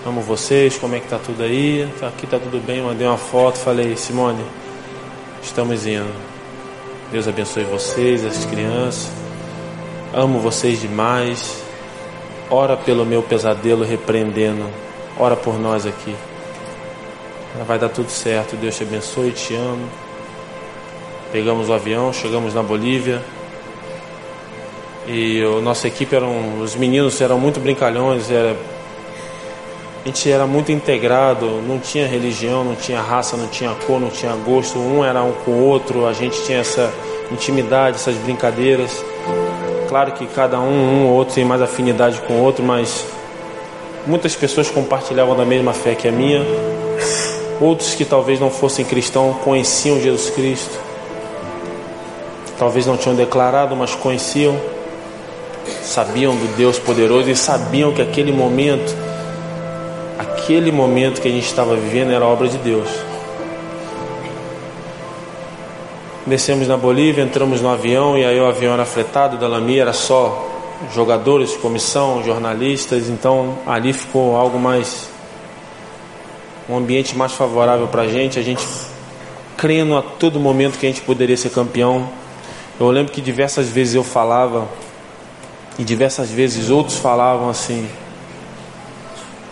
Amo vocês, como é que tá tudo aí? Aqui tá tudo bem, mandei uma foto, falei, Simone, estamos indo. Deus abençoe vocês, as crianças. Amo vocês demais. Ora pelo meu pesadelo repreendendo. Ora por nós aqui. Vai dar tudo certo. Deus te abençoe, te amo. Pegamos o avião, chegamos na Bolívia. E a nossa equipe eram. Os meninos eram muito brincalhões, era a gente era muito integrado, não tinha religião, não tinha raça, não tinha cor, não tinha gosto, um era um com o outro, a gente tinha essa intimidade, essas brincadeiras. Claro que cada um, um ou outro tem mais afinidade com o outro, mas muitas pessoas compartilhavam da mesma fé que a minha. Outros que talvez não fossem cristãos conheciam Jesus Cristo. Talvez não tinham declarado, mas conheciam. Sabiam do Deus poderoso e sabiam que aquele momento aquele momento que a gente estava vivendo era obra de Deus. Descemos na Bolívia, entramos no avião e aí o avião era fretado, da Lamia era só jogadores, comissão, jornalistas, então ali ficou algo mais um ambiente mais favorável para a gente, a gente crendo a todo momento que a gente poderia ser campeão. Eu lembro que diversas vezes eu falava e diversas vezes outros falavam assim: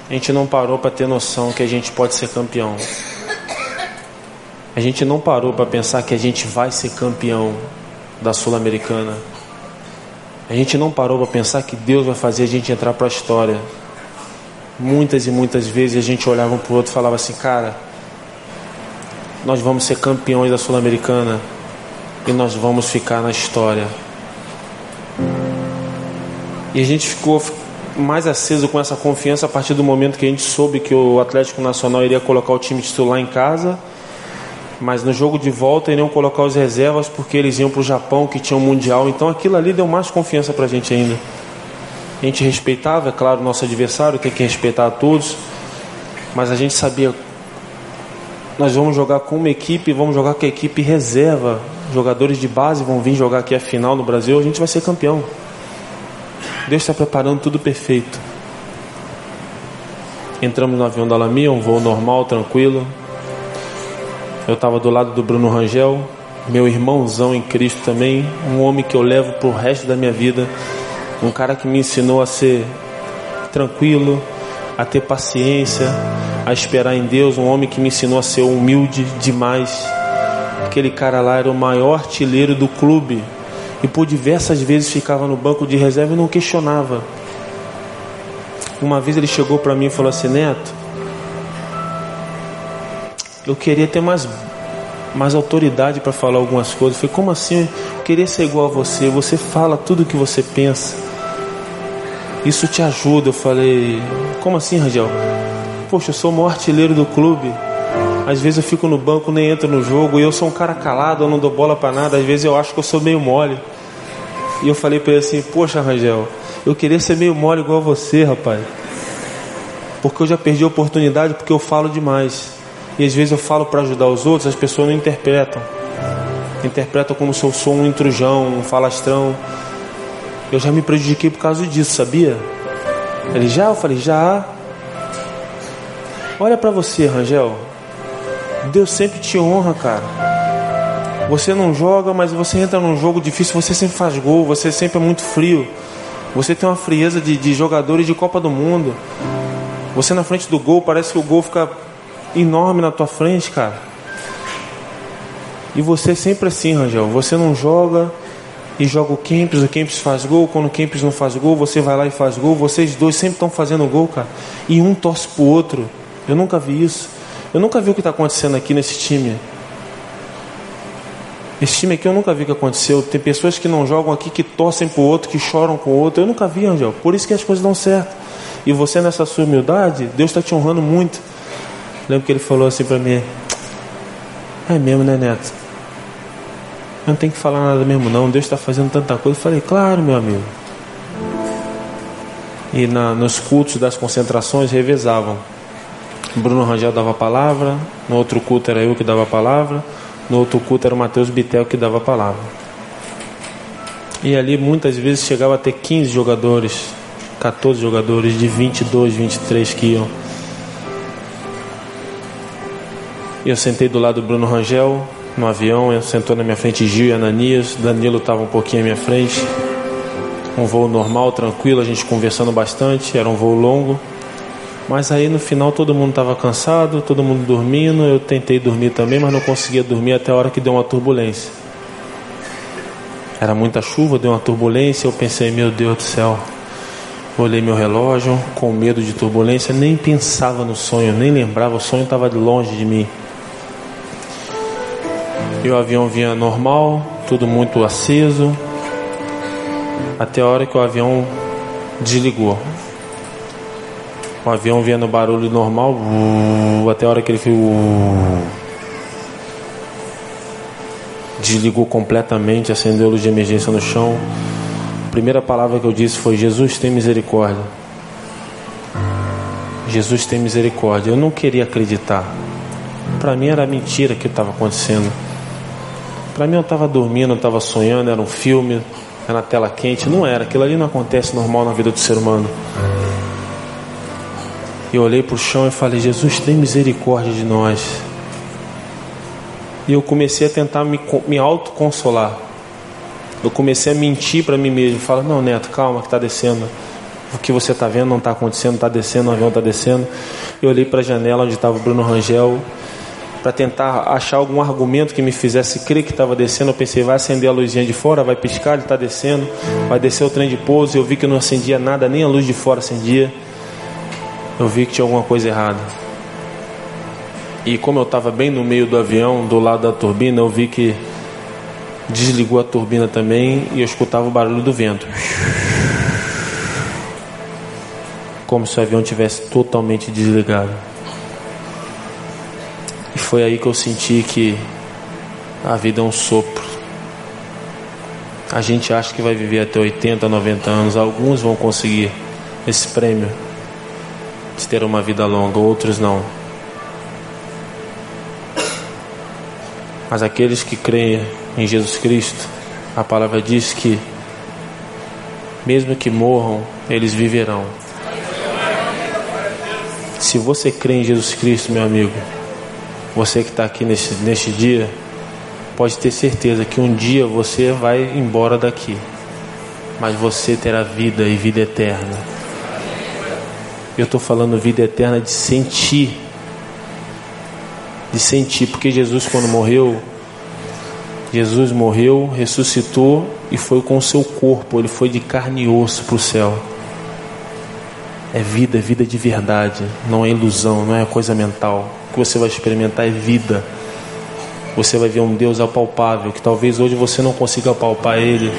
a gente não parou para ter noção que a gente pode ser campeão. A gente não parou para pensar que a gente vai ser campeão da Sul-Americana. A gente não parou para pensar que Deus vai fazer a gente entrar para a história. Muitas e muitas vezes a gente olhava um para o outro e falava assim, cara, nós vamos ser campeões da Sul-Americana e nós vamos ficar na história. E a gente ficou mais aceso com essa confiança a partir do momento que a gente soube que o Atlético Nacional iria colocar o time titular em casa, mas no jogo de volta iriam colocar os reservas porque eles iam para o Japão que tinha um mundial. Então aquilo ali deu mais confiança para a gente ainda. A gente respeitava, é claro, o nosso adversário, tem que respeitar a todos, mas a gente sabia nós vamos jogar com uma equipe, vamos jogar com a equipe reserva. Jogadores de base vão vir jogar aqui a final no Brasil, a gente vai ser campeão. Deus está preparando tudo perfeito. Entramos no avião da Lamia, um voo normal, tranquilo. Eu estava do lado do Bruno Rangel, meu irmãozão em Cristo também, um homem que eu levo para o resto da minha vida, um cara que me ensinou a ser tranquilo, a ter paciência, a esperar em Deus, um homem que me ensinou a ser humilde demais. Aquele cara lá era o maior artilheiro do clube, e por diversas vezes ficava no banco de reserva e não questionava. Uma vez ele chegou para mim e falou assim: Neto, eu queria ter mais, mais autoridade para falar algumas coisas. Eu falei: Como assim? Eu queria ser igual a você. Você fala tudo o que você pensa. Isso te ajuda. Eu falei: Como assim, Rangel? Poxa, eu sou o maior artilheiro do clube. Às vezes eu fico no banco, nem entro no jogo, e eu sou um cara calado, eu não dou bola para nada. Às vezes eu acho que eu sou meio mole. E eu falei para ele assim: Poxa, Rangel, eu queria ser meio mole igual você, rapaz. Porque eu já perdi a oportunidade porque eu falo demais. E às vezes eu falo para ajudar os outros, as pessoas não interpretam. Interpretam como se eu sou um intrujão, um falastrão. Eu já me prejudiquei por causa disso, sabia? Ele já? Eu falei, já. Olha para você, Rangel. Deus sempre te honra, cara. Você não joga, mas você entra num jogo difícil, você sempre faz gol, você sempre é muito frio. Você tem uma frieza de, de jogadores de Copa do Mundo. Você na frente do gol, parece que o gol fica enorme na tua frente, cara. E você é sempre assim, Rangel. Você não joga e joga o Kempis, o Kempis faz gol. Quando o Kempis não faz gol, você vai lá e faz gol. Vocês dois sempre estão fazendo gol, cara. E um torce pro outro. Eu nunca vi isso. Eu nunca vi o que está acontecendo aqui nesse time. Esse time aqui eu nunca vi que aconteceu. Tem pessoas que não jogam aqui, que torcem pro outro, que choram com o outro. Eu nunca vi, Angel. Por isso que as coisas dão certo. E você nessa sua humildade, Deus está te honrando muito. Lembro que ele falou assim para mim: É mesmo, né, Neto? Eu não tenho que falar nada mesmo, não. Deus está fazendo tanta coisa. Eu falei: Claro, meu amigo. E na, nos cultos das concentrações revezavam. Bruno Rangel dava a palavra, no outro culto era eu que dava a palavra. No outro culto era o Mateus Bitel que dava a palavra. E ali muitas vezes chegava a ter 15 jogadores, 14 jogadores de 22, 23 que iam. Eu sentei do lado do Bruno Rangel no avião, eu sentou na minha frente Gil e Ananias, Danilo estava um pouquinho à minha frente. Um voo normal, tranquilo, a gente conversando bastante, era um voo longo. Mas aí no final todo mundo estava cansado, todo mundo dormindo. Eu tentei dormir também, mas não conseguia dormir até a hora que deu uma turbulência. Era muita chuva, deu uma turbulência. Eu pensei, meu Deus do céu. Olhei meu relógio, com medo de turbulência, nem pensava no sonho, nem lembrava, o sonho estava longe de mim. E o avião vinha normal, tudo muito aceso, até a hora que o avião desligou. O avião no barulho normal, até a hora que ele fez. Desligou completamente, acendeu a luz de emergência no chão. A primeira palavra que eu disse foi: Jesus tem misericórdia. Jesus tem misericórdia. Eu não queria acreditar. Para mim era mentira que estava acontecendo. Para mim eu estava dormindo, eu estava sonhando, era um filme, era na tela quente. Não era. Aquilo ali não acontece normal na vida do ser humano. Eu olhei para o chão e falei: Jesus, tem misericórdia de nós. E eu comecei a tentar me, me autoconsolar. Eu comecei a mentir para mim mesmo. Fala: Não, Neto, calma, que está descendo. O que você está vendo não está acontecendo, está descendo, o avião está descendo. Eu olhei para a janela onde estava o Bruno Rangel para tentar achar algum argumento que me fizesse crer que estava descendo. Eu pensei, vai acender a luzinha de fora, vai piscar, ele está descendo, vai descer o trem de pouso. Eu vi que não acendia nada, nem a luz de fora acendia eu vi que tinha alguma coisa errada. E como eu estava bem no meio do avião, do lado da turbina, eu vi que desligou a turbina também e eu escutava o barulho do vento. Como se o avião tivesse totalmente desligado. E foi aí que eu senti que a vida é um sopro. A gente acha que vai viver até 80, 90 anos, alguns vão conseguir esse prêmio de ter uma vida longa, outros não. Mas aqueles que creem em Jesus Cristo, a palavra diz que, mesmo que morram, eles viverão. Se você crê em Jesus Cristo, meu amigo, você que está aqui neste, neste dia, pode ter certeza que um dia você vai embora daqui, mas você terá vida e vida eterna. Eu estou falando vida eterna de sentir. De sentir, porque Jesus, quando morreu, Jesus morreu, ressuscitou e foi com o seu corpo, ele foi de carne e osso para o céu. É vida, é vida de verdade, não é ilusão, não é coisa mental. O que você vai experimentar é vida. Você vai ver um Deus apalpável, que talvez hoje você não consiga palpar Ele,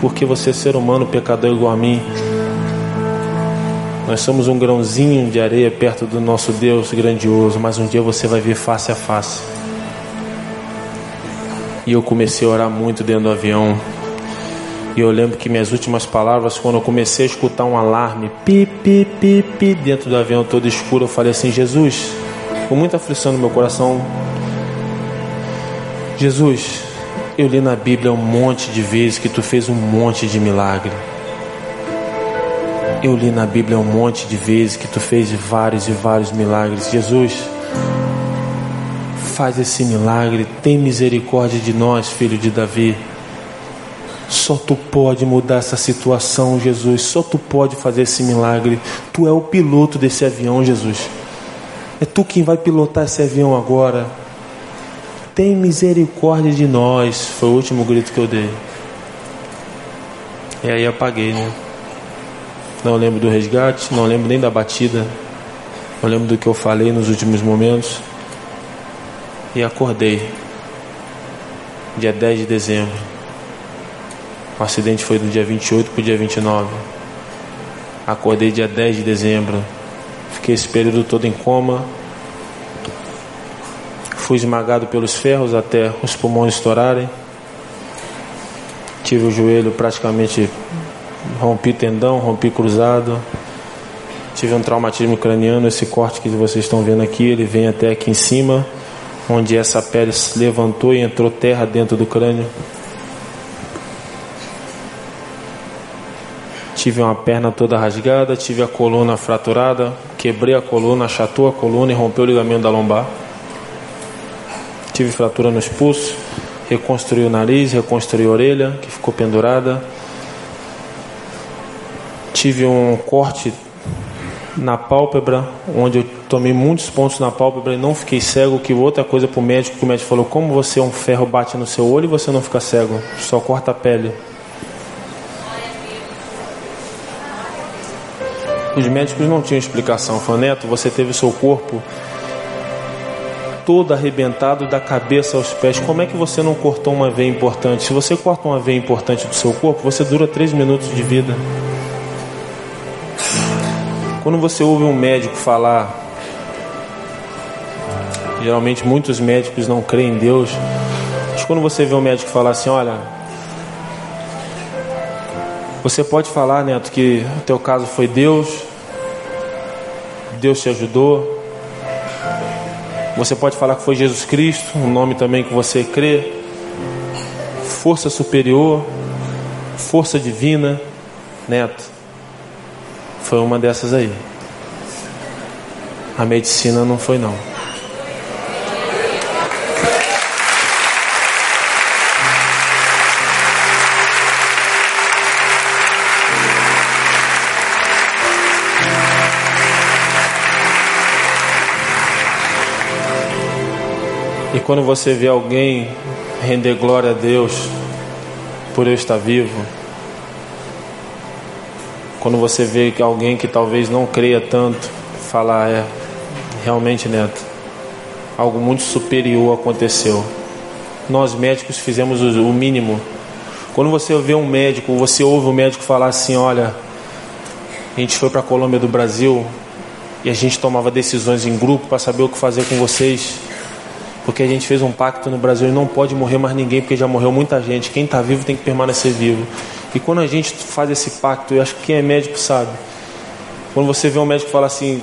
porque você é ser humano, pecador igual a mim. Nós somos um grãozinho de areia perto do nosso Deus grandioso, mas um dia você vai ver face a face. E eu comecei a orar muito dentro do avião. E eu lembro que minhas últimas palavras, quando eu comecei a escutar um alarme, pi, pi, pi, pi, dentro do avião todo escuro, eu falei assim: Jesus, com muita aflição no meu coração, Jesus, eu li na Bíblia um monte de vezes que tu fez um monte de milagre. Eu li na Bíblia um monte de vezes que tu fez vários e vários milagres. Jesus, faz esse milagre, tem misericórdia de nós, filho de Davi. Só tu pode mudar essa situação, Jesus. Só tu pode fazer esse milagre. Tu é o piloto desse avião, Jesus. É tu quem vai pilotar esse avião agora. Tem misericórdia de nós. Foi o último grito que eu dei. E aí apaguei, né? Não lembro do resgate, não lembro nem da batida. Não lembro do que eu falei nos últimos momentos. E acordei. Dia 10 de dezembro. O acidente foi do dia 28 para o dia 29. Acordei dia 10 de dezembro. Fiquei esse período todo em coma. Fui esmagado pelos ferros até os pulmões estourarem. Tive o joelho praticamente rompi tendão, rompi cruzado. Tive um traumatismo craniano, esse corte que vocês estão vendo aqui, ele vem até aqui em cima, onde essa pele se levantou e entrou terra dentro do crânio. Tive uma perna toda rasgada, tive a coluna fraturada, quebrei a coluna, achatou a coluna e rompeu o ligamento da lombar. Tive fratura nos pulsos, reconstruí o nariz, reconstruí a orelha, que ficou pendurada. Tive um corte na pálpebra, onde eu tomei muitos pontos na pálpebra e não fiquei cego, que outra coisa para o médico, que o médico falou, como você é um ferro bate no seu olho e você não fica cego, só corta a pele. Os médicos não tinham explicação. Falaram, Neto, você teve seu corpo todo arrebentado da cabeça aos pés. Como é que você não cortou uma veia importante? Se você corta uma veia importante do seu corpo, você dura três minutos de vida. Quando você ouve um médico falar, geralmente muitos médicos não creem em Deus, mas quando você vê um médico falar assim, olha, você pode falar, Neto, que o teu caso foi Deus, Deus te ajudou, você pode falar que foi Jesus Cristo, um nome também que você crê. Força superior, força divina, neto. Foi uma dessas aí. A medicina não foi não. E quando você vê alguém render glória a Deus por eu estar vivo, quando você vê que alguém que talvez não creia tanto, falar é realmente neto, algo muito superior aconteceu. Nós médicos fizemos o mínimo. Quando você vê um médico, você ouve um médico falar assim, olha, a gente foi para a Colômbia do Brasil e a gente tomava decisões em grupo para saber o que fazer com vocês porque a gente fez um pacto no Brasil e não pode morrer mais ninguém, porque já morreu muita gente. Quem está vivo tem que permanecer vivo. E quando a gente faz esse pacto, eu acho que quem é médico sabe. Quando você vê um médico falar assim,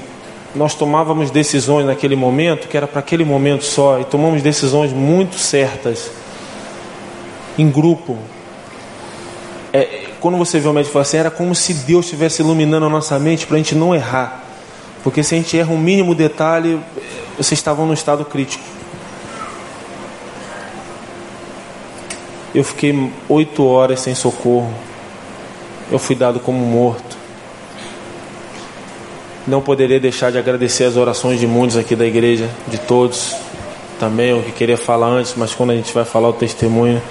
nós tomávamos decisões naquele momento, que era para aquele momento só, e tomamos decisões muito certas, em grupo. É, quando você vê o médico falar assim, era como se Deus estivesse iluminando a nossa mente para a gente não errar. Porque se a gente erra um mínimo detalhe, vocês estavam no estado crítico. Eu fiquei oito horas sem socorro. Eu fui dado como morto. Não poderia deixar de agradecer as orações de muitos aqui da igreja, de todos. Também o que queria falar antes, mas quando a gente vai falar o testemunho,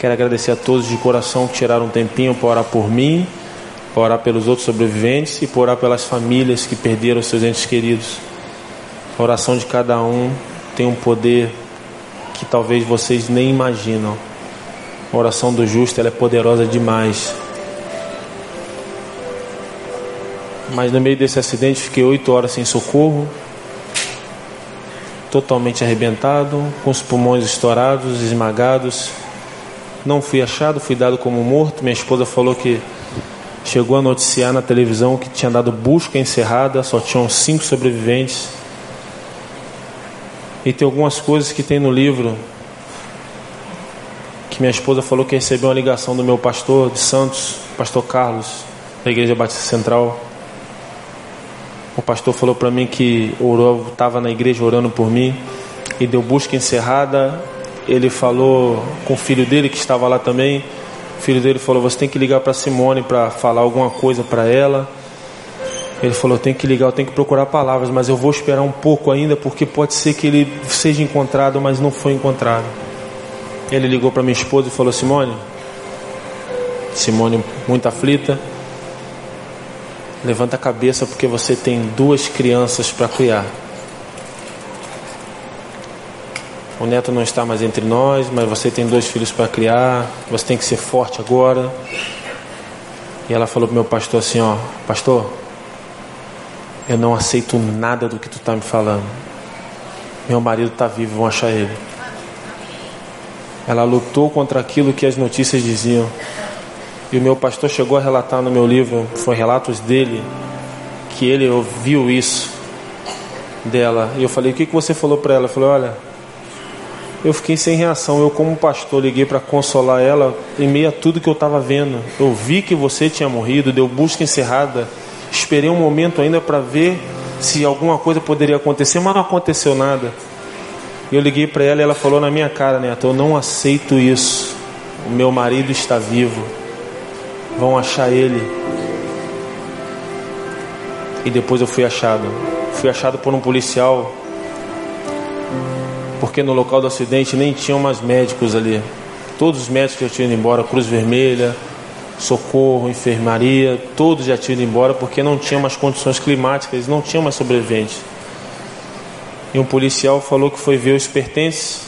quero agradecer a todos de coração que tiraram um tempinho para orar por mim, para orar pelos outros sobreviventes e para orar pelas famílias que perderam seus entes queridos. A oração de cada um tem um poder que talvez vocês nem imaginam. A oração do justo ela é poderosa demais. Mas no meio desse acidente fiquei oito horas sem socorro, totalmente arrebentado, com os pulmões estourados, esmagados. Não fui achado, fui dado como morto. Minha esposa falou que chegou a noticiar na televisão que tinha dado busca encerrada, só tinham cinco sobreviventes. E tem algumas coisas que tem no livro que minha esposa falou que recebeu uma ligação do meu pastor de Santos, pastor Carlos, da Igreja Batista Central. O pastor falou para mim que orou, estava na igreja orando por mim e deu busca encerrada. Ele falou com o filho dele que estava lá também. O filho dele falou: Você tem que ligar para Simone para falar alguma coisa para ela. Ele falou: Tem que ligar, eu tenho que procurar palavras, mas eu vou esperar um pouco ainda, porque pode ser que ele seja encontrado, mas não foi encontrado. Ele ligou para minha esposa e falou: Simone, Simone, muito aflita, levanta a cabeça porque você tem duas crianças para criar. O neto não está mais entre nós, mas você tem dois filhos para criar. Você tem que ser forte agora. E ela falou para meu pastor assim: Ó, pastor, eu não aceito nada do que tu está me falando. Meu marido está vivo, vão achar ele. Ela lutou contra aquilo que as notícias diziam. E o meu pastor chegou a relatar no meu livro, foi relatos dele, que ele ouviu isso dela. E eu falei: O que, que você falou para ela? Eu falei: Olha, eu fiquei sem reação. Eu, como pastor, liguei para consolar ela em meio a tudo que eu estava vendo. Eu vi que você tinha morrido, deu busca encerrada. Esperei um momento ainda para ver se alguma coisa poderia acontecer, mas não aconteceu nada. Eu liguei para ela e ela falou na minha cara, Neto: Eu não aceito isso. O meu marido está vivo. Vão achar ele. E depois eu fui achado. Fui achado por um policial porque no local do acidente nem tinham mais médicos ali. Todos os médicos já tinham ido embora, Cruz Vermelha, Socorro, Enfermaria, todos já tinham ido embora porque não tinham mais condições climáticas, não tinham mais sobreviventes. E um policial falou que foi ver os pertences,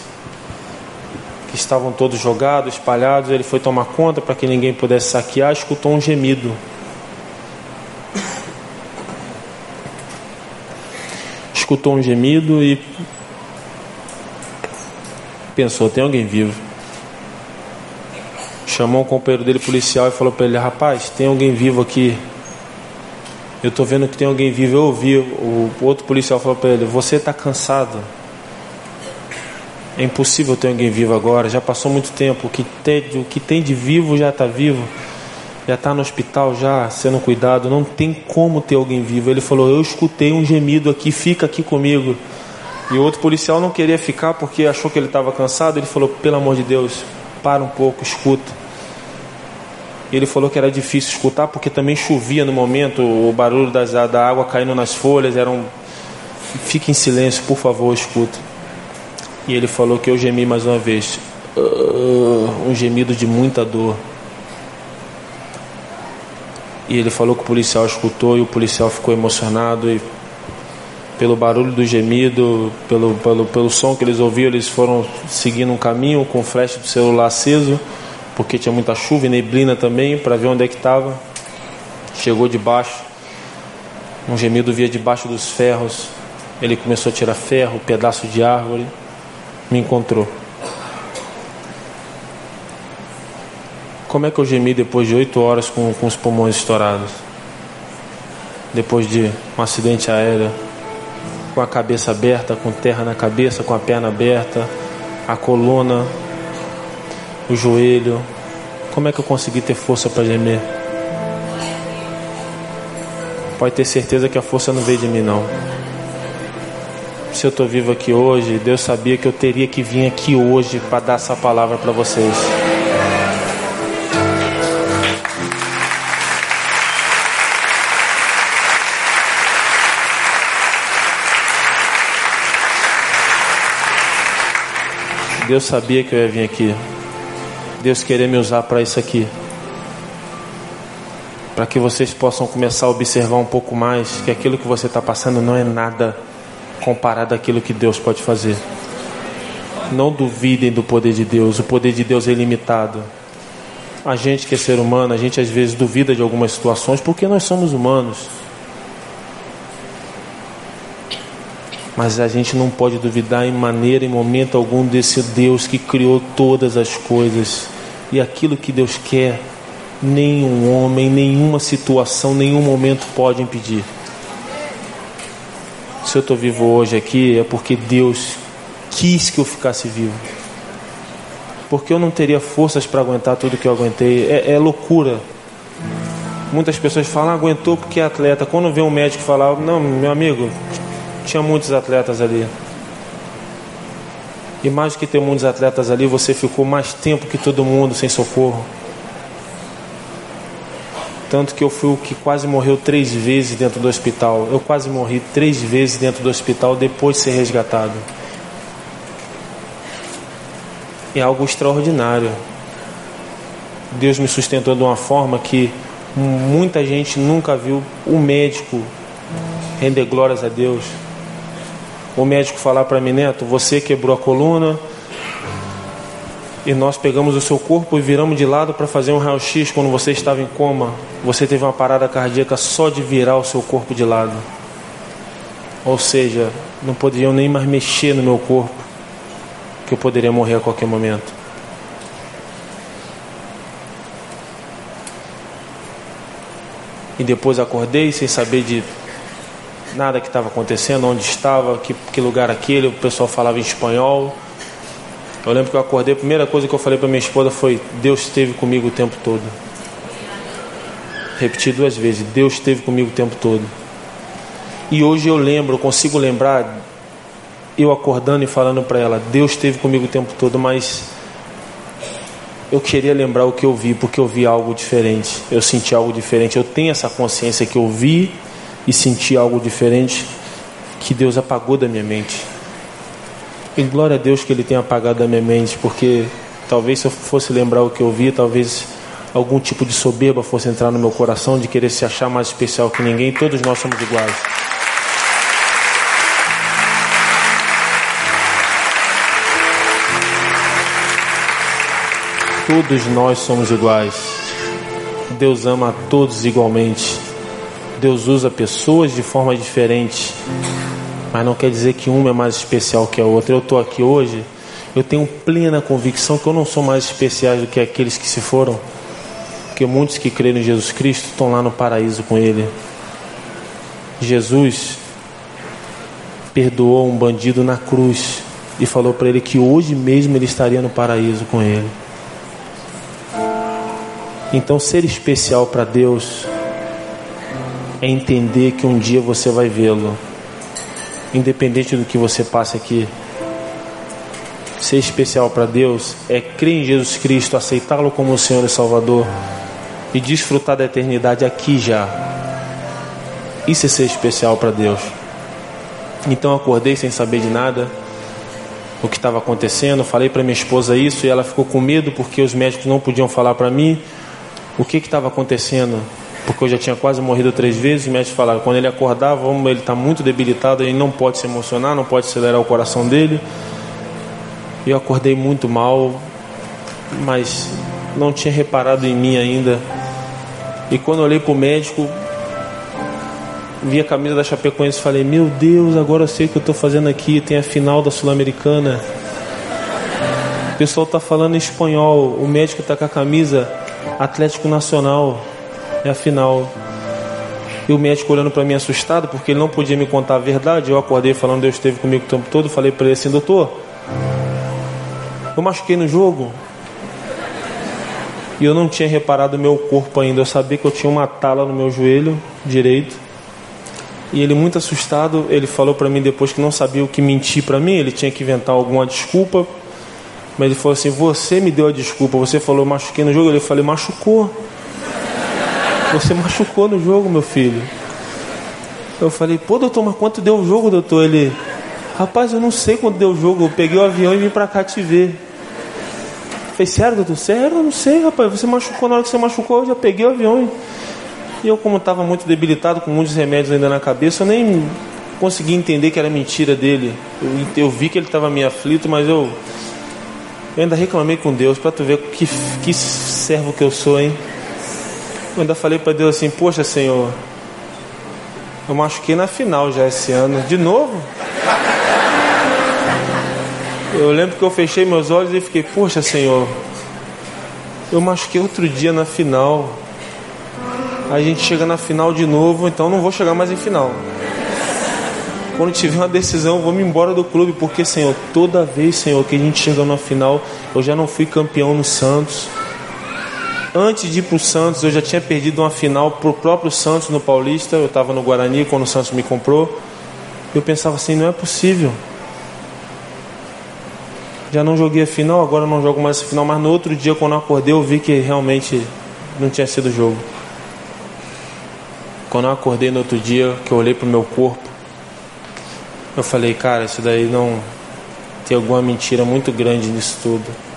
que estavam todos jogados, espalhados. Ele foi tomar conta para que ninguém pudesse saquear, escutou um gemido. Escutou um gemido e pensou: tem alguém vivo. Chamou um companheiro dele policial e falou para ele: Rapaz, tem alguém vivo aqui. Eu estou vendo que tem alguém vivo. Eu ouvi. O outro policial falou para ele: Você está cansado. É impossível ter alguém vivo agora. Já passou muito tempo. O que tem, o que tem de vivo já está vivo. Já está no hospital, já sendo cuidado. Não tem como ter alguém vivo. Ele falou: Eu escutei um gemido aqui. Fica aqui comigo. E o outro policial não queria ficar porque achou que ele estava cansado. Ele falou: pelo amor de Deus, para um pouco, escuta. Ele falou que era difícil escutar porque também chovia no momento, o barulho das, da água caindo nas folhas era um. Fique em silêncio, por favor, escuta. E ele falou que eu gemi mais uma vez. Uh, um gemido de muita dor. E ele falou que o policial escutou e o policial ficou emocionado e pelo barulho do gemido, pelo, pelo, pelo som que eles ouviam, eles foram seguindo um caminho com o flash do celular aceso, porque tinha muita chuva e neblina também, para ver onde é que estava. Chegou debaixo, um gemido via debaixo dos ferros. Ele começou a tirar ferro, pedaço de árvore, me encontrou. Como é que eu gemi depois de oito horas com, com os pulmões estourados? Depois de um acidente aéreo com a cabeça aberta, com terra na cabeça, com a perna aberta, a coluna, o joelho. Como é que eu consegui ter força para gemer? Pode ter certeza que a força não veio de mim, não. Se eu estou vivo aqui hoje, Deus sabia que eu teria que vir aqui hoje para dar essa palavra para vocês. Deus sabia que eu ia vir aqui. Deus queria me usar para isso aqui. Para que vocês possam começar a observar um pouco mais que aquilo que você está passando não é nada comparado àquilo que Deus pode fazer. Não duvidem do poder de Deus, o poder de Deus é ilimitado. A gente que é ser humano, a gente às vezes duvida de algumas situações porque nós somos humanos. Mas a gente não pode duvidar em maneira, em momento algum, desse Deus que criou todas as coisas, E aquilo que Deus quer, nenhum homem, nenhuma situação, nenhum momento pode impedir. Se eu estou vivo hoje aqui, é porque Deus quis que eu ficasse vivo. Porque eu não teria forças para aguentar tudo que eu aguentei. É, é loucura. Muitas pessoas falam, ah, aguentou porque é atleta. Quando vê um médico falar, não, meu amigo, tinha muitos atletas ali. E mais que ter muitos atletas ali, você ficou mais tempo que todo mundo sem socorro. Tanto que eu fui o que quase morreu três vezes dentro do hospital. Eu quase morri três vezes dentro do hospital depois de ser resgatado. É algo extraordinário. Deus me sustentou de uma forma que muita gente nunca viu o médico render glórias a Deus o médico falar para mim, Neto, você quebrou a coluna e nós pegamos o seu corpo e viramos de lado para fazer um raio-x quando você estava em coma. Você teve uma parada cardíaca só de virar o seu corpo de lado. Ou seja, não poderiam nem mais mexer no meu corpo, que eu poderia morrer a qualquer momento. E depois acordei sem saber de nada que estava acontecendo, onde estava, que, que lugar aquele, o pessoal falava em espanhol. Eu lembro que eu acordei, a primeira coisa que eu falei para minha esposa foi: Deus esteve comigo o tempo todo. Repeti duas vezes: Deus esteve comigo o tempo todo. E hoje eu lembro, eu consigo lembrar, eu acordando e falando para ela: Deus esteve comigo o tempo todo, mas eu queria lembrar o que eu vi, porque eu vi algo diferente, eu senti algo diferente. Eu tenho essa consciência que eu vi e senti algo diferente que Deus apagou da minha mente. E glória a Deus que Ele tenha apagado da minha mente, porque talvez se eu fosse lembrar o que eu vi, talvez algum tipo de soberba fosse entrar no meu coração de querer se achar mais especial que ninguém. Todos nós somos iguais. Todos nós somos iguais. Deus ama a todos igualmente. Deus usa pessoas de forma diferente, mas não quer dizer que uma é mais especial que a outra. Eu estou aqui hoje, eu tenho plena convicção que eu não sou mais especial do que aqueles que se foram, porque muitos que creram em Jesus Cristo estão lá no paraíso com Ele. Jesus perdoou um bandido na cruz e falou para ele que hoje mesmo ele estaria no paraíso com ele. Então, ser especial para Deus é entender que um dia você vai vê-lo, independente do que você passe aqui. Ser especial para Deus é crer em Jesus Cristo, aceitá-lo como o Senhor e Salvador e desfrutar da eternidade aqui já. Isso é ser especial para Deus. Então acordei sem saber de nada o que estava acontecendo. Falei para minha esposa isso e ela ficou com medo porque os médicos não podiam falar para mim o que estava acontecendo porque eu já tinha quase morrido três vezes. Os médicos falaram: quando ele acordava, ele está muito debilitado, ele não pode se emocionar, não pode acelerar o coração dele. Eu acordei muito mal, mas não tinha reparado em mim ainda. E quando olhei para o médico, vi a camisa da Chapecoense e falei: Meu Deus, agora eu sei o que eu estou fazendo aqui. Tem a final da Sul-Americana. O pessoal está falando espanhol. O médico está com a camisa Atlético Nacional é a final. E o médico olhando para mim assustado, porque ele não podia me contar a verdade. Eu acordei falando, Deus esteve comigo o tempo todo. Falei para ele assim, doutor, eu machuquei no jogo. E eu não tinha reparado o meu corpo ainda. Eu sabia que eu tinha uma tala no meu joelho direito. E ele muito assustado, ele falou para mim depois que não sabia o que mentir para mim, ele tinha que inventar alguma desculpa. Mas ele falou assim: "Você me deu a desculpa, você falou machuquei no jogo". Eu falei: "Machucou". Você machucou no jogo, meu filho. Eu falei, pô, doutor, mas quanto deu o jogo, doutor? Ele, rapaz, eu não sei quanto deu o jogo. Eu peguei o avião e vim pra cá te ver. Eu falei, sério, doutor? Sério? Eu não sei, rapaz. Você machucou, na hora que você machucou, eu já peguei o avião. E eu, como estava muito debilitado, com muitos remédios ainda na cabeça, eu nem consegui entender que era mentira dele. Eu, eu vi que ele estava meio aflito, mas eu, eu ainda reclamei com Deus para tu ver que, que servo que eu sou, hein? Eu ainda falei para Deus assim: Poxa, Senhor, eu machuquei na final já esse ano. De novo? Eu lembro que eu fechei meus olhos e fiquei: Poxa, Senhor, Eu machuquei outro dia na final. A gente chega na final de novo, então não vou chegar mais em final. Quando tiver uma decisão, vou me embora do clube, porque, Senhor, toda vez, Senhor, que a gente chega na final, eu já não fui campeão no Santos. Antes de ir para o Santos, eu já tinha perdido uma final para o próprio Santos no Paulista. Eu estava no Guarani quando o Santos me comprou. Eu pensava assim: não é possível. Já não joguei a final, agora não jogo mais a final. Mas no outro dia, quando eu acordei, eu vi que realmente não tinha sido jogo. Quando eu acordei no outro dia, que eu olhei para o meu corpo, eu falei, cara, isso daí não. Tem alguma mentira muito grande nisso tudo.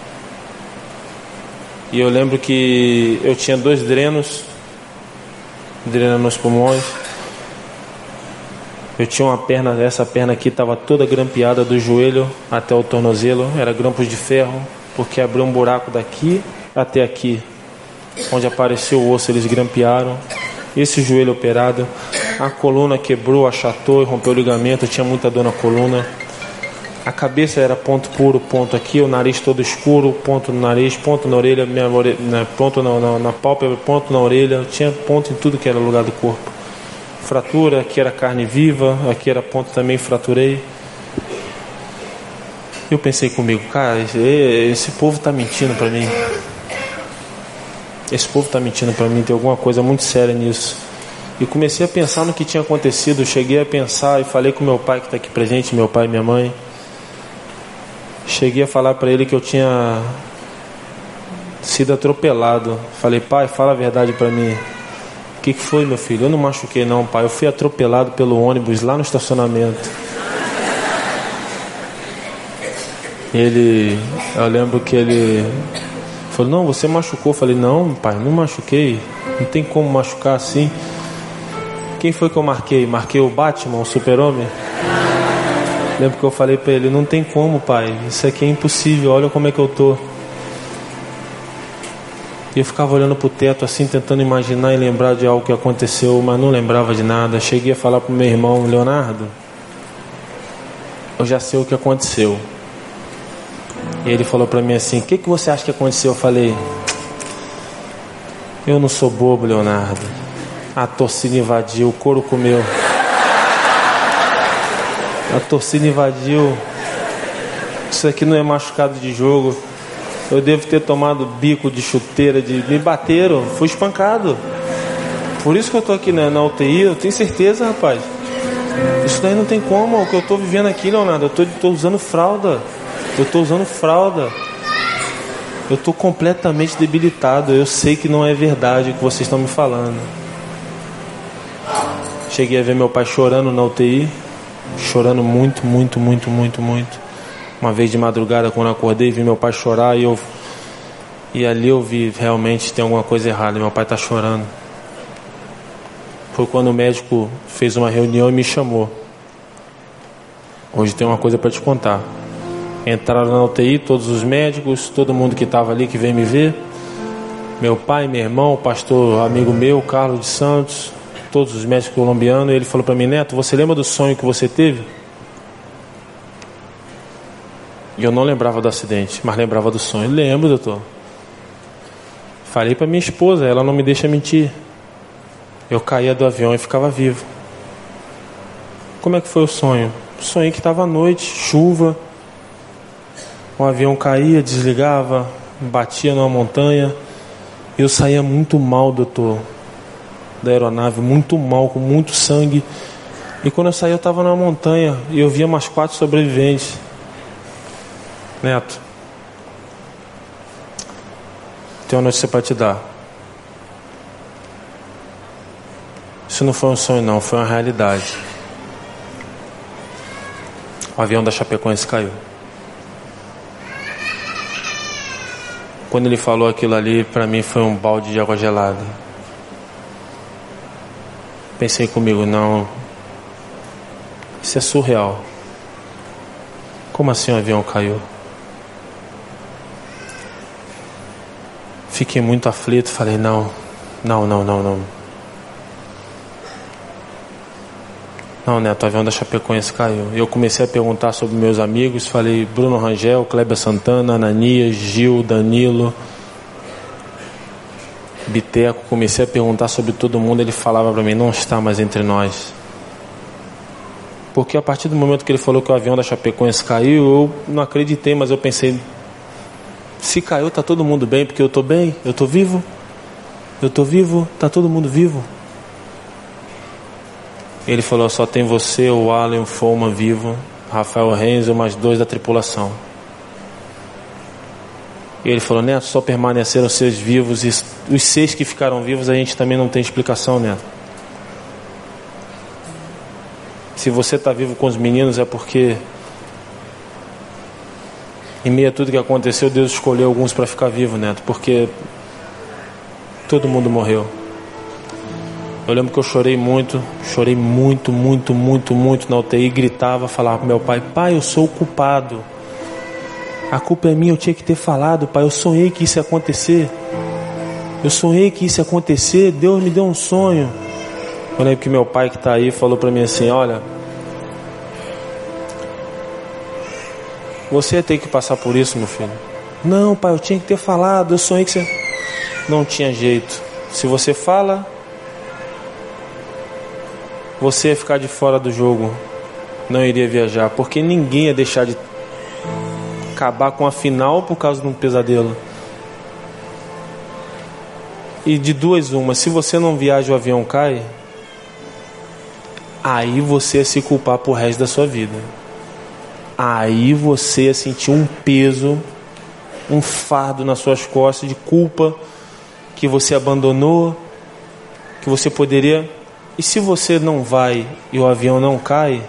E eu lembro que eu tinha dois drenos, dreno nos pulmões. Eu tinha uma perna, essa perna aqui estava toda grampeada do joelho até o tornozelo, era grampos de ferro, porque abriu um buraco daqui até aqui, onde apareceu o osso, eles grampearam. Esse joelho operado, a coluna quebrou, achatou e rompeu o ligamento, tinha muita dor na coluna. A cabeça era ponto puro, ponto aqui, o nariz todo escuro, ponto no nariz, ponto na orelha, minha orelha, né, ponto na, na, na pálpebra, ponto na orelha, tinha ponto em tudo que era lugar do corpo. Fratura, aqui era carne viva, aqui era ponto também, fraturei. Eu pensei comigo, cara, esse, esse povo está mentindo para mim. Esse povo está mentindo para mim, tem alguma coisa muito séria nisso. E comecei a pensar no que tinha acontecido. Cheguei a pensar e falei com meu pai que está aqui presente, meu pai e minha mãe. Cheguei a falar para ele que eu tinha sido atropelado. Falei, pai, fala a verdade para mim. O que, que foi, meu filho? Eu não machuquei, não, pai. Eu fui atropelado pelo ônibus lá no estacionamento. Ele, eu lembro que ele Falou, não, você machucou. Eu falei, não, pai, não machuquei. Não tem como machucar assim. Quem foi que eu marquei? Marquei o Batman, o super-homem? Lembro que eu falei para ele, não tem como, pai. Isso aqui é impossível, olha como é que eu tô. E eu ficava olhando pro teto assim, tentando imaginar e lembrar de algo que aconteceu, mas não lembrava de nada. Cheguei a falar pro meu irmão, Leonardo, eu já sei o que aconteceu. E ele falou para mim assim: O que, que você acha que aconteceu? Eu falei: Eu não sou bobo, Leonardo. A torcida invadiu, o couro comeu. A torcida invadiu. Isso aqui não é machucado de jogo. Eu devo ter tomado bico de chuteira, de me bateram, fui espancado. Por isso que eu tô aqui na, na UTI, eu tenho certeza, rapaz. Isso daí não tem como, o que eu tô vivendo aqui, Leonardo, eu tô, tô usando fralda. Eu estou usando fralda. Eu estou completamente debilitado. Eu sei que não é verdade o que vocês estão me falando. Cheguei a ver meu pai chorando na UTI. Chorando muito, muito, muito, muito, muito. Uma vez de madrugada, quando acordei, vi meu pai chorar e eu. E ali eu vi realmente tem alguma coisa errada. Meu pai está chorando. Foi quando o médico fez uma reunião e me chamou. Hoje tem uma coisa para te contar. Entraram na UTI todos os médicos, todo mundo que estava ali que veio me ver. Meu pai, meu irmão, pastor amigo meu, Carlos de Santos, todos os médicos colombianos. E ele falou para mim: Neto, você lembra do sonho que você teve? E eu não lembrava do acidente, mas lembrava do sonho. Lembro, doutor. Falei para minha esposa, ela não me deixa mentir. Eu caía do avião e ficava vivo. Como é que foi o sonho? Sonhei que estava à noite, chuva, o avião caía, desligava, batia numa montanha. Eu saía muito mal, doutor, da aeronave, muito mal, com muito sangue. E quando eu saí, eu estava na montanha e eu via mais quatro sobreviventes. Neto, tenho uma notícia para te dar. Isso não foi um sonho, não, foi uma realidade. O avião da Chapecoense caiu. Quando ele falou aquilo ali, para mim foi um balde de água gelada. Pensei comigo, não, isso é surreal. Como assim o avião caiu? Fiquei muito aflito, falei, não, não, não, não, não. Não, Neto, o avião da Chapecoense caiu. Eu comecei a perguntar sobre meus amigos, falei Bruno Rangel, Kleber Santana, Ananias, Gil, Danilo. Biteco, comecei a perguntar sobre todo mundo, ele falava para mim: não está mais entre nós. Porque a partir do momento que ele falou que o avião da Chapecoense caiu, eu não acreditei, mas eu pensei: se caiu, tá todo mundo bem, porque eu tô bem, eu tô vivo. Eu tô vivo, tá todo mundo vivo. Ele falou: só tem você, o Alan, o Foma vivo, Rafael Renzo, mais dois da tripulação. E ele falou: Neto, só permaneceram seus vivos, e os seis que ficaram vivos a gente também não tem explicação, Neto. Se você está vivo com os meninos é porque, em meio a tudo que aconteceu, Deus escolheu alguns para ficar vivo, Neto, porque todo mundo morreu. Eu lembro que eu chorei muito, chorei muito, muito, muito, muito na UTI, gritava, falava pro meu pai: Pai, eu sou o culpado. A culpa é minha, eu tinha que ter falado, pai. Eu sonhei que isso ia acontecer. Eu sonhei que isso ia acontecer. Deus me deu um sonho. Eu lembro que meu pai que está aí falou para mim assim: Olha, você ter que passar por isso, meu filho. Não, pai, eu tinha que ter falado. Eu sonhei que você. Não tinha jeito. Se você fala, você ia ficar de fora do jogo. Não iria viajar, porque ninguém ia deixar de acabar com a final por causa de um pesadelo. E de duas uma, se você não viaja o avião cai, aí você ia se culpar por resto da sua vida. Aí você ia sentir um peso, um fardo nas suas costas de culpa que você abandonou, que você poderia. E se você não vai e o avião não cai,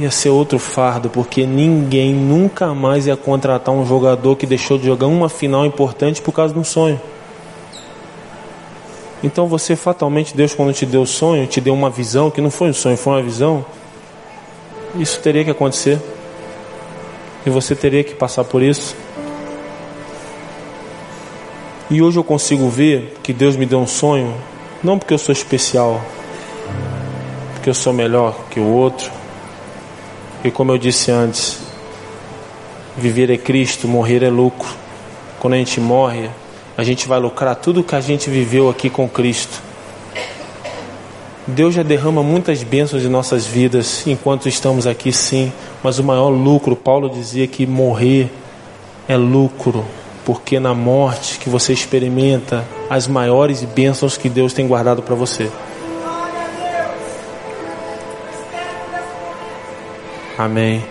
ia ser outro fardo, porque ninguém nunca mais ia contratar um jogador que deixou de jogar uma final importante por causa de um sonho. Então você fatalmente, Deus quando te deu o sonho, te deu uma visão, que não foi um sonho, foi uma visão, isso teria que acontecer. E você teria que passar por isso. E hoje eu consigo ver que Deus me deu um sonho, não porque eu sou especial, porque eu sou melhor que o outro, e como eu disse antes, viver é Cristo, morrer é lucro. Quando a gente morre, a gente vai lucrar tudo que a gente viveu aqui com Cristo. Deus já derrama muitas bênçãos em nossas vidas enquanto estamos aqui, sim, mas o maior lucro, Paulo dizia que morrer é lucro, porque na morte que você experimenta as maiores bênçãos que Deus tem guardado para você. Amém.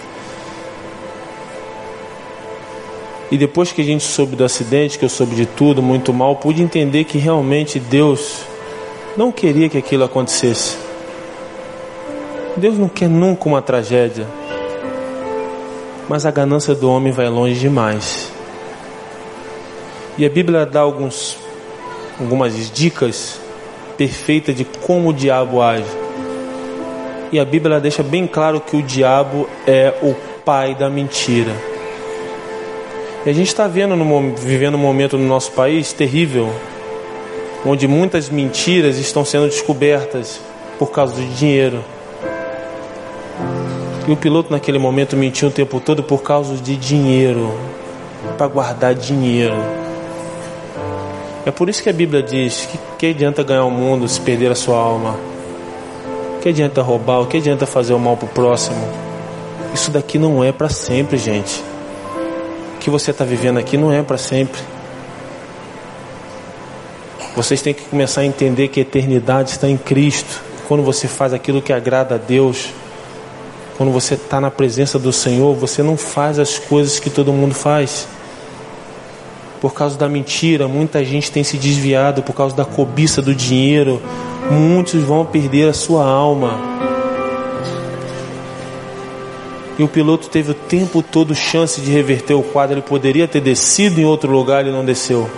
E depois que a gente soube do acidente, que eu soube de tudo, muito mal, pude entender que realmente Deus não queria que aquilo acontecesse. Deus não quer nunca uma tragédia. Mas a ganância do homem vai longe demais. E a Bíblia dá alguns, algumas dicas perfeitas de como o diabo age. E a Bíblia deixa bem claro que o diabo é o pai da mentira. E a gente está vivendo um momento no nosso país terrível, onde muitas mentiras estão sendo descobertas por causa do dinheiro. E o piloto naquele momento mentiu o tempo todo por causa de dinheiro, para guardar dinheiro. É por isso que a Bíblia diz que que adianta ganhar o mundo se perder a sua alma? Que adianta roubar? O que adianta fazer o mal para o próximo? Isso daqui não é para sempre, gente. O que você está vivendo aqui não é para sempre. Vocês têm que começar a entender que a eternidade está em Cristo. Quando você faz aquilo que agrada a Deus, quando você está na presença do Senhor, você não faz as coisas que todo mundo faz. Por causa da mentira, muita gente tem se desviado por causa da cobiça do dinheiro, muitos vão perder a sua alma. E o piloto teve o tempo todo chance de reverter o quadro. Ele poderia ter descido em outro lugar, ele não desceu.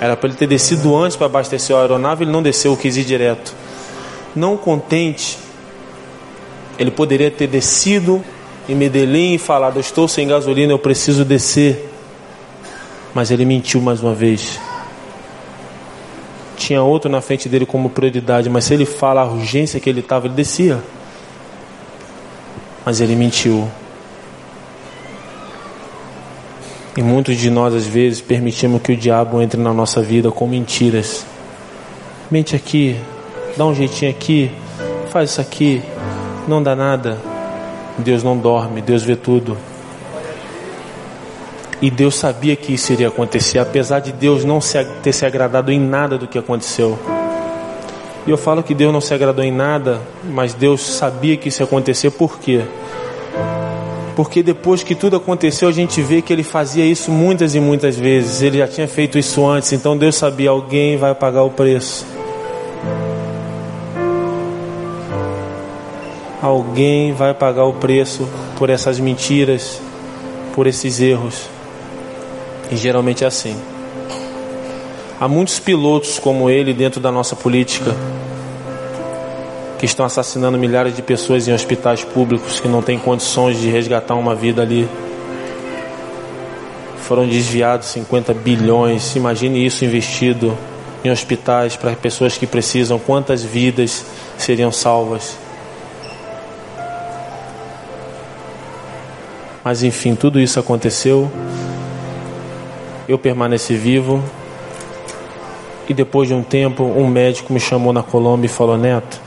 Era para ele ter descido antes para abastecer a aeronave, ele não desceu, quis ir direto. Não contente, ele poderia ter descido em Medellín e falado: estou sem gasolina, eu preciso descer. Mas ele mentiu mais uma vez tinha outro na frente dele como prioridade, mas se ele fala a urgência que ele estava, ele descia. Mas ele mentiu. E muitos de nós, às vezes, permitimos que o diabo entre na nossa vida com mentiras. Mente aqui, dá um jeitinho aqui, faz isso aqui, não dá nada. Deus não dorme, Deus vê tudo. E Deus sabia que isso iria acontecer, apesar de Deus não ter se agradado em nada do que aconteceu. E eu falo que Deus não se agradou em nada, mas Deus sabia que isso ia acontecer, por quê? Porque depois que tudo aconteceu, a gente vê que ele fazia isso muitas e muitas vezes. Ele já tinha feito isso antes, então Deus sabia: alguém vai pagar o preço. Alguém vai pagar o preço por essas mentiras, por esses erros. E geralmente é assim. Há muitos pilotos como ele dentro da nossa política que estão assassinando milhares de pessoas em hospitais públicos que não têm condições de resgatar uma vida ali. Foram desviados 50 bilhões. Imagine isso investido em hospitais para pessoas que precisam. Quantas vidas seriam salvas? Mas enfim, tudo isso aconteceu. Eu permaneci vivo. E depois de um tempo, um médico me chamou na Colômbia e falou: Neto,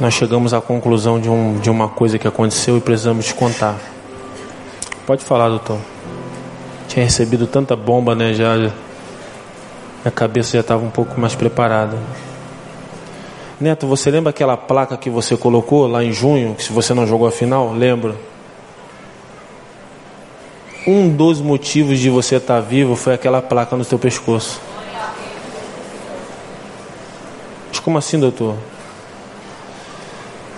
nós chegamos à conclusão de, um, de uma coisa que aconteceu e precisamos te contar. Pode falar, doutor. Tinha recebido tanta bomba, né? Já, minha cabeça já estava um pouco mais preparada. Neto, você lembra aquela placa que você colocou lá em junho, que se você não jogou a final? Lembra? Um dos motivos de você estar vivo foi aquela placa no seu pescoço. Mas como assim, doutor?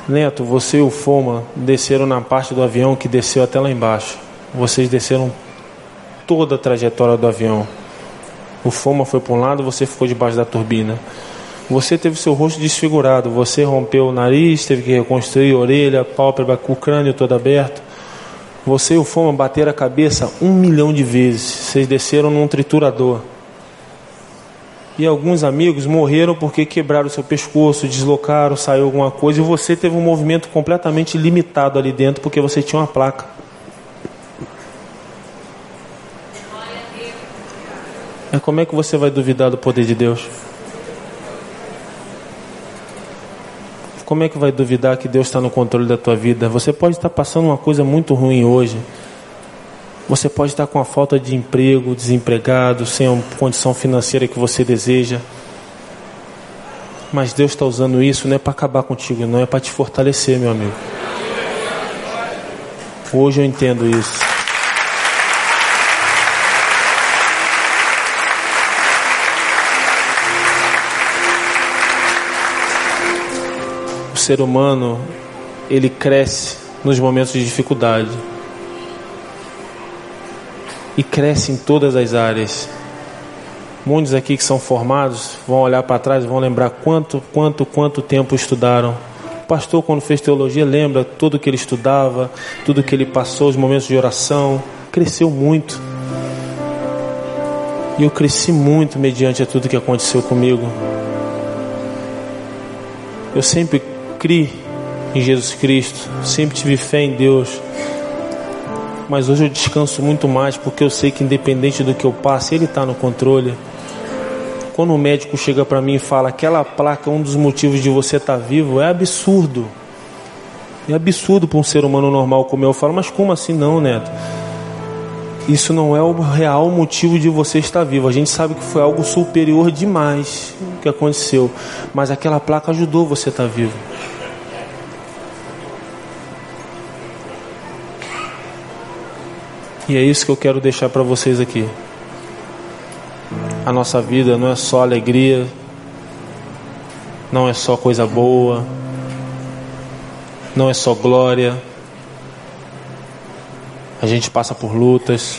Neto, você e o Foma desceram na parte do avião que desceu até lá embaixo. Vocês desceram toda a trajetória do avião. O Foma foi para um lado, você ficou debaixo da turbina. Você teve seu rosto desfigurado, você rompeu o nariz, teve que reconstruir a orelha, pálpebra, o crânio todo aberto. Você e o Foma bateram a cabeça um milhão de vezes. Vocês desceram num triturador. E alguns amigos morreram porque quebraram o seu pescoço, deslocaram, saiu alguma coisa. E você teve um movimento completamente limitado ali dentro porque você tinha uma placa. Mas como é que você vai duvidar do poder de Deus? Como é que vai duvidar que Deus está no controle da tua vida? Você pode estar passando uma coisa muito ruim hoje. Você pode estar com a falta de emprego, desempregado, sem a condição financeira que você deseja. Mas Deus está usando isso não é para acabar contigo, não é para te fortalecer, meu amigo. Hoje eu entendo isso. Ser humano ele cresce nos momentos de dificuldade e cresce em todas as áreas. Muitos aqui que são formados vão olhar para trás e vão lembrar quanto, quanto, quanto tempo estudaram. O pastor, quando fez teologia, lembra tudo que ele estudava, tudo que ele passou, os momentos de oração. Cresceu muito. E eu cresci muito mediante a tudo que aconteceu comigo. Eu sempre criei em Jesus Cristo, sempre tive fé em Deus. Mas hoje eu descanso muito mais porque eu sei que independente do que eu passe, Ele está no controle. Quando o médico chega para mim e fala aquela placa é um dos motivos de você estar tá vivo, é absurdo. É absurdo para um ser humano normal como eu. Eu falo, mas como assim não, Neto? Isso não é o real motivo de você estar vivo. A gente sabe que foi algo superior demais que aconteceu, mas aquela placa ajudou você a estar tá vivo. E é isso que eu quero deixar para vocês aqui. A nossa vida não é só alegria, não é só coisa boa, não é só glória. A gente passa por lutas.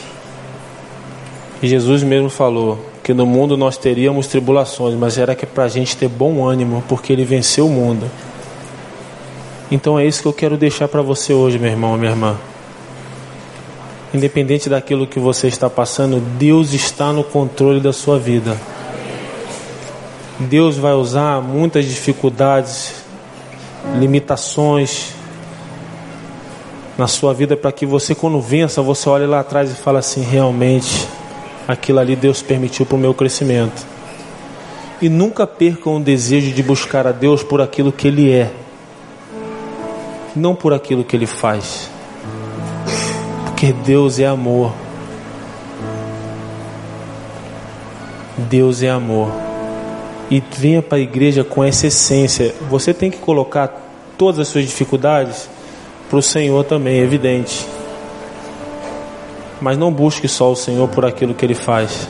E Jesus mesmo falou que no mundo nós teríamos tribulações, mas era que para a gente ter bom ânimo, porque Ele venceu o mundo. Então é isso que eu quero deixar para você hoje, meu irmão, minha irmã. Independente daquilo que você está passando, Deus está no controle da sua vida. Deus vai usar muitas dificuldades, limitações, na sua vida para que você, quando vença, você olhe lá atrás e fale assim: realmente, aquilo ali Deus permitiu para o meu crescimento. E nunca percam o desejo de buscar a Deus por aquilo que Ele é, não por aquilo que Ele faz. Porque Deus é amor. Deus é amor. E venha para a igreja com essa essência. Você tem que colocar todas as suas dificuldades para o Senhor também, é evidente. Mas não busque só o Senhor por aquilo que Ele faz.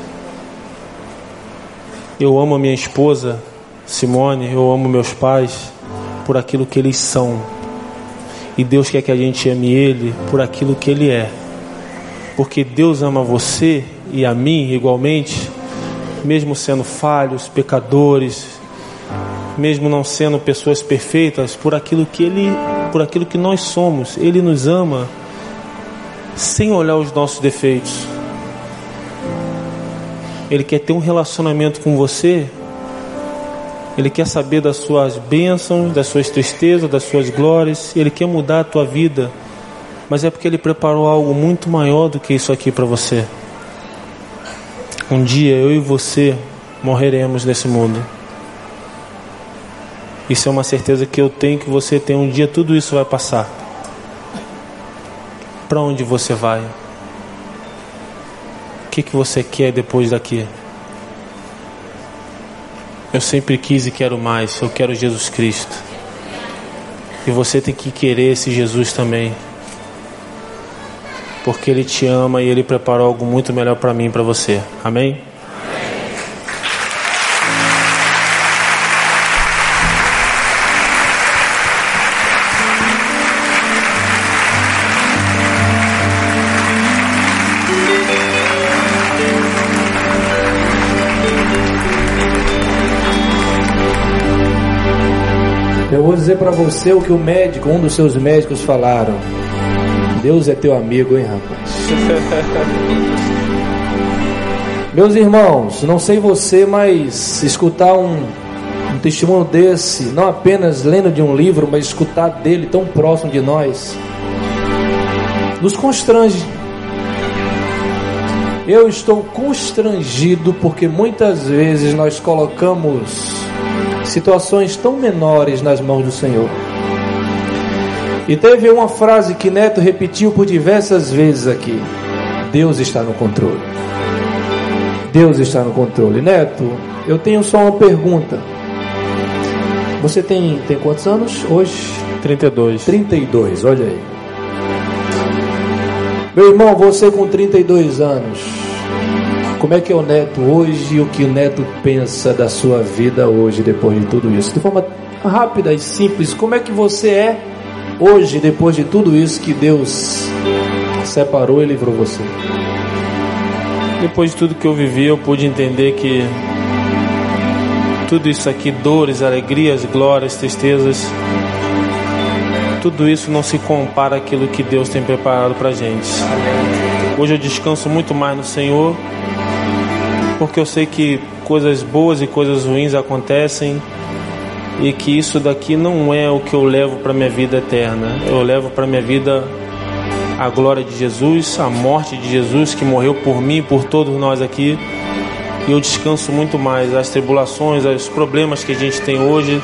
Eu amo a minha esposa, Simone, eu amo meus pais por aquilo que eles são. E Deus quer que a gente ame Ele por aquilo que Ele é. Porque Deus ama você e a mim igualmente, mesmo sendo falhos, pecadores, mesmo não sendo pessoas perfeitas, por aquilo que Ele, por aquilo que nós somos. Ele nos ama sem olhar os nossos defeitos. Ele quer ter um relacionamento com você. Ele quer saber das suas bênçãos, das suas tristezas, das suas glórias. Ele quer mudar a tua vida. Mas é porque ele preparou algo muito maior do que isso aqui para você. Um dia eu e você morreremos nesse mundo. Isso é uma certeza que eu tenho que você tem. Um dia tudo isso vai passar. Para onde você vai? O que, que você quer depois daqui? Eu sempre quis e quero mais. Eu quero Jesus Cristo. E você tem que querer esse Jesus também. Porque Ele te ama e Ele preparou algo muito melhor para mim e para você. Amém? Dizer para você o que o médico, um dos seus médicos falaram. Deus é teu amigo, hein, rapaz? Meus irmãos, não sei você, mas escutar um, um testemunho desse, não apenas lendo de um livro, mas escutar dele tão próximo de nós, nos constrange. Eu estou constrangido porque muitas vezes nós colocamos situações tão menores nas mãos do Senhor. E teve uma frase que Neto repetiu por diversas vezes aqui: Deus está no controle. Deus está no controle. Neto, eu tenho só uma pergunta. Você tem, tem quantos anos hoje? 32. 32, olha aí. Meu irmão, você com 32 anos, como é que é o neto hoje e o que o neto pensa da sua vida hoje, depois de tudo isso? De forma rápida e simples, como é que você é hoje, depois de tudo isso que Deus separou e livrou você? Depois de tudo que eu vivi, eu pude entender que tudo isso aqui, dores, alegrias, glórias, tristezas, tudo isso não se compara àquilo que Deus tem preparado para gente. Hoje eu descanso muito mais no Senhor porque eu sei que coisas boas e coisas ruins acontecem e que isso daqui não é o que eu levo para minha vida eterna. Eu levo para minha vida a glória de Jesus, a morte de Jesus que morreu por mim por todos nós aqui. E eu descanso muito mais. As tribulações, os problemas que a gente tem hoje,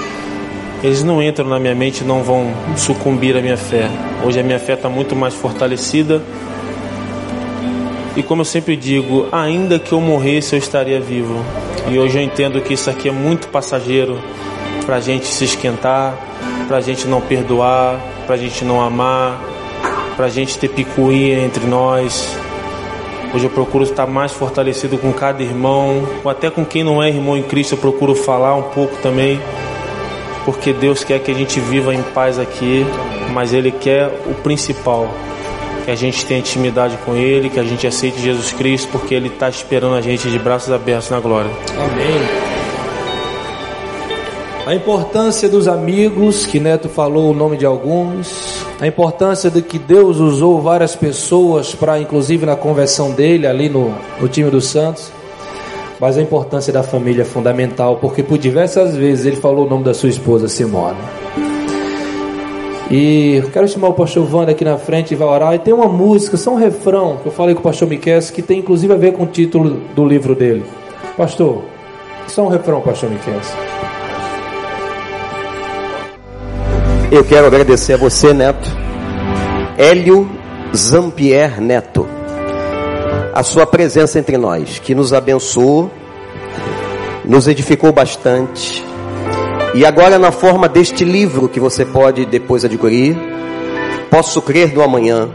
eles não entram na minha mente, não vão sucumbir à minha fé. Hoje a minha fé está muito mais fortalecida e como eu sempre digo, ainda que eu morresse, eu estaria vivo. E hoje eu entendo que isso aqui é muito passageiro para a gente se esquentar, para a gente não perdoar, para a gente não amar, para a gente ter picuinha entre nós. Hoje eu procuro estar mais fortalecido com cada irmão, ou até com quem não é irmão em Cristo, eu procuro falar um pouco também, porque Deus quer que a gente viva em paz aqui, mas Ele quer o principal, que a gente tenha intimidade com Ele, que a gente aceite Jesus Cristo, porque Ele está esperando a gente de braços abertos na glória. Amém. A importância dos amigos, que Neto falou o nome de alguns, a importância de que Deus usou várias pessoas para, inclusive na conversão dele, ali no, no time dos Santos, mas a importância da família é fundamental, porque por diversas vezes ele falou o nome da sua esposa, Simone. E quero chamar o pastor Wanda aqui na frente e vai orar. E tem uma música, só um refrão, que eu falei com o pastor Miquel, que tem inclusive a ver com o título do livro dele. Pastor, só um refrão, pastor Miquel. Eu quero agradecer a você, Neto. Hélio Zampier Neto. A sua presença entre nós, que nos abençoou, nos edificou bastante e agora, na forma deste livro que você pode depois adquirir, Posso Crer no Amanhã,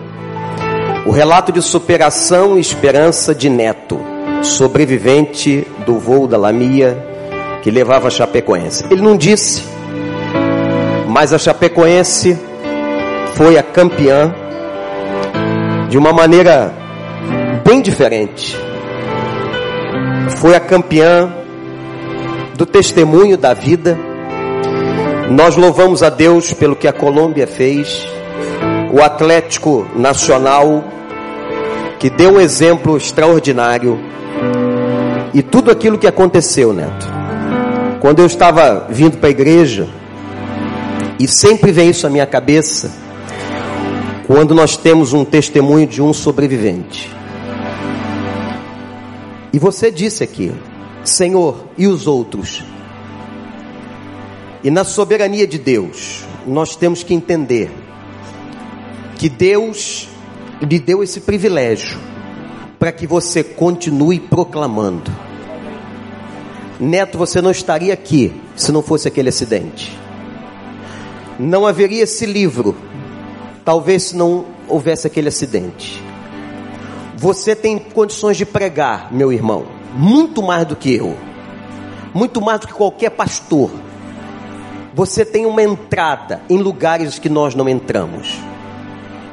o relato de superação e esperança de Neto, sobrevivente do voo da Lamia que levava a Chapecoense. Ele não disse, mas a Chapecoense foi a campeã de uma maneira bem diferente. Foi a campeã do testemunho da vida nós louvamos a Deus pelo que a Colômbia fez, o Atlético Nacional, que deu um exemplo extraordinário, e tudo aquilo que aconteceu, Neto. Quando eu estava vindo para a igreja, e sempre vem isso à minha cabeça, quando nós temos um testemunho de um sobrevivente. E você disse aqui, Senhor, e os outros? E na soberania de Deus, nós temos que entender que Deus lhe deu esse privilégio para que você continue proclamando. Neto, você não estaria aqui se não fosse aquele acidente. Não haveria esse livro, talvez se não houvesse aquele acidente. Você tem condições de pregar, meu irmão, muito mais do que eu, muito mais do que qualquer pastor você tem uma entrada em lugares que nós não entramos.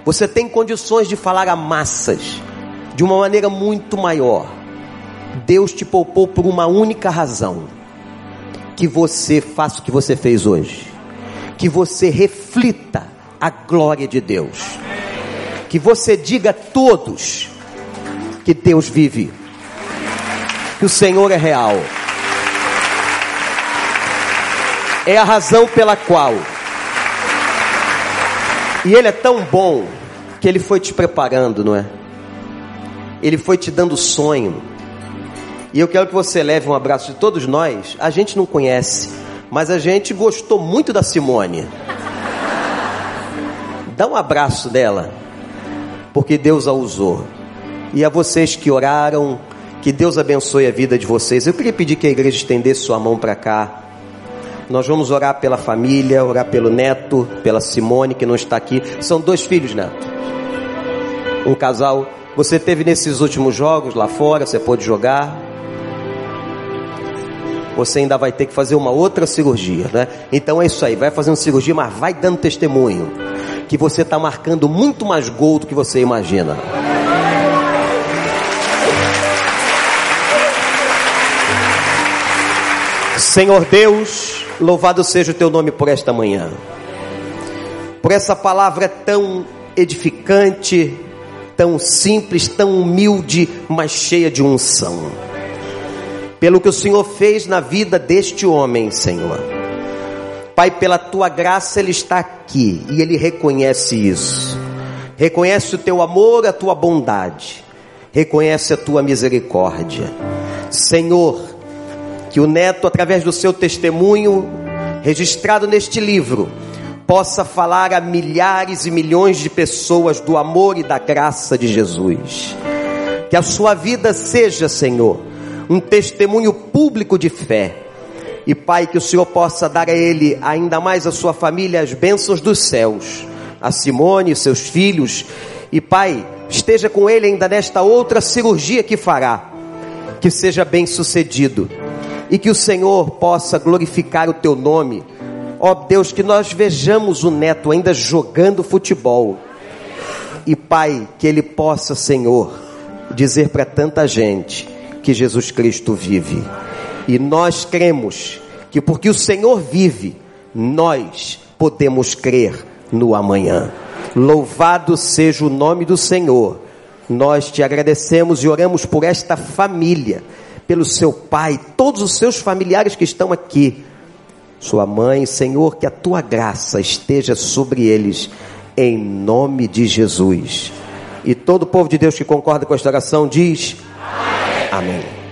Você tem condições de falar a massas de uma maneira muito maior. Deus te poupou por uma única razão: que você faça o que você fez hoje, que você reflita a glória de Deus, que você diga a todos que Deus vive, que o Senhor é real é a razão pela qual. E Ele é tão bom que Ele foi te preparando, não é? Ele foi te dando sonho. E eu quero que você leve um abraço de todos nós. A gente não conhece, mas a gente gostou muito da Simone. Dá um abraço dela, porque Deus a usou. E a vocês que oraram, que Deus abençoe a vida de vocês. Eu queria pedir que a igreja estendesse sua mão para cá. Nós vamos orar pela família, orar pelo neto, pela Simone que não está aqui. São dois filhos, neto. Um casal. Você teve nesses últimos jogos lá fora, você pôde jogar. Você ainda vai ter que fazer uma outra cirurgia, né? Então é isso aí, vai fazendo cirurgia, mas vai dando testemunho que você está marcando muito mais gol do que você imagina. Senhor Deus, Louvado seja o teu nome por esta manhã. Por essa palavra tão edificante, tão simples, tão humilde, mas cheia de unção. Pelo que o Senhor fez na vida deste homem, Senhor. Pai, pela tua graça ele está aqui e ele reconhece isso. Reconhece o teu amor, a tua bondade. Reconhece a tua misericórdia. Senhor, que o neto, através do seu testemunho registrado neste livro, possa falar a milhares e milhões de pessoas do amor e da graça de Jesus. Que a sua vida seja, Senhor, um testemunho público de fé. E Pai, que o Senhor possa dar a ele, ainda mais a sua família, as bênçãos dos céus, a Simone, e seus filhos. E Pai, esteja com ele ainda nesta outra cirurgia que fará. Que seja bem sucedido e que o Senhor possa glorificar o teu nome. Ó oh, Deus, que nós vejamos o neto ainda jogando futebol. E Pai, que ele possa, Senhor, dizer para tanta gente que Jesus Cristo vive. E nós cremos que porque o Senhor vive, nós podemos crer no amanhã. Louvado seja o nome do Senhor. Nós te agradecemos e oramos por esta família pelo seu pai, todos os seus familiares que estão aqui. sua mãe, Senhor, que a tua graça esteja sobre eles, em nome de Jesus. E todo o povo de Deus que concorda com esta oração diz: Amém. Amém.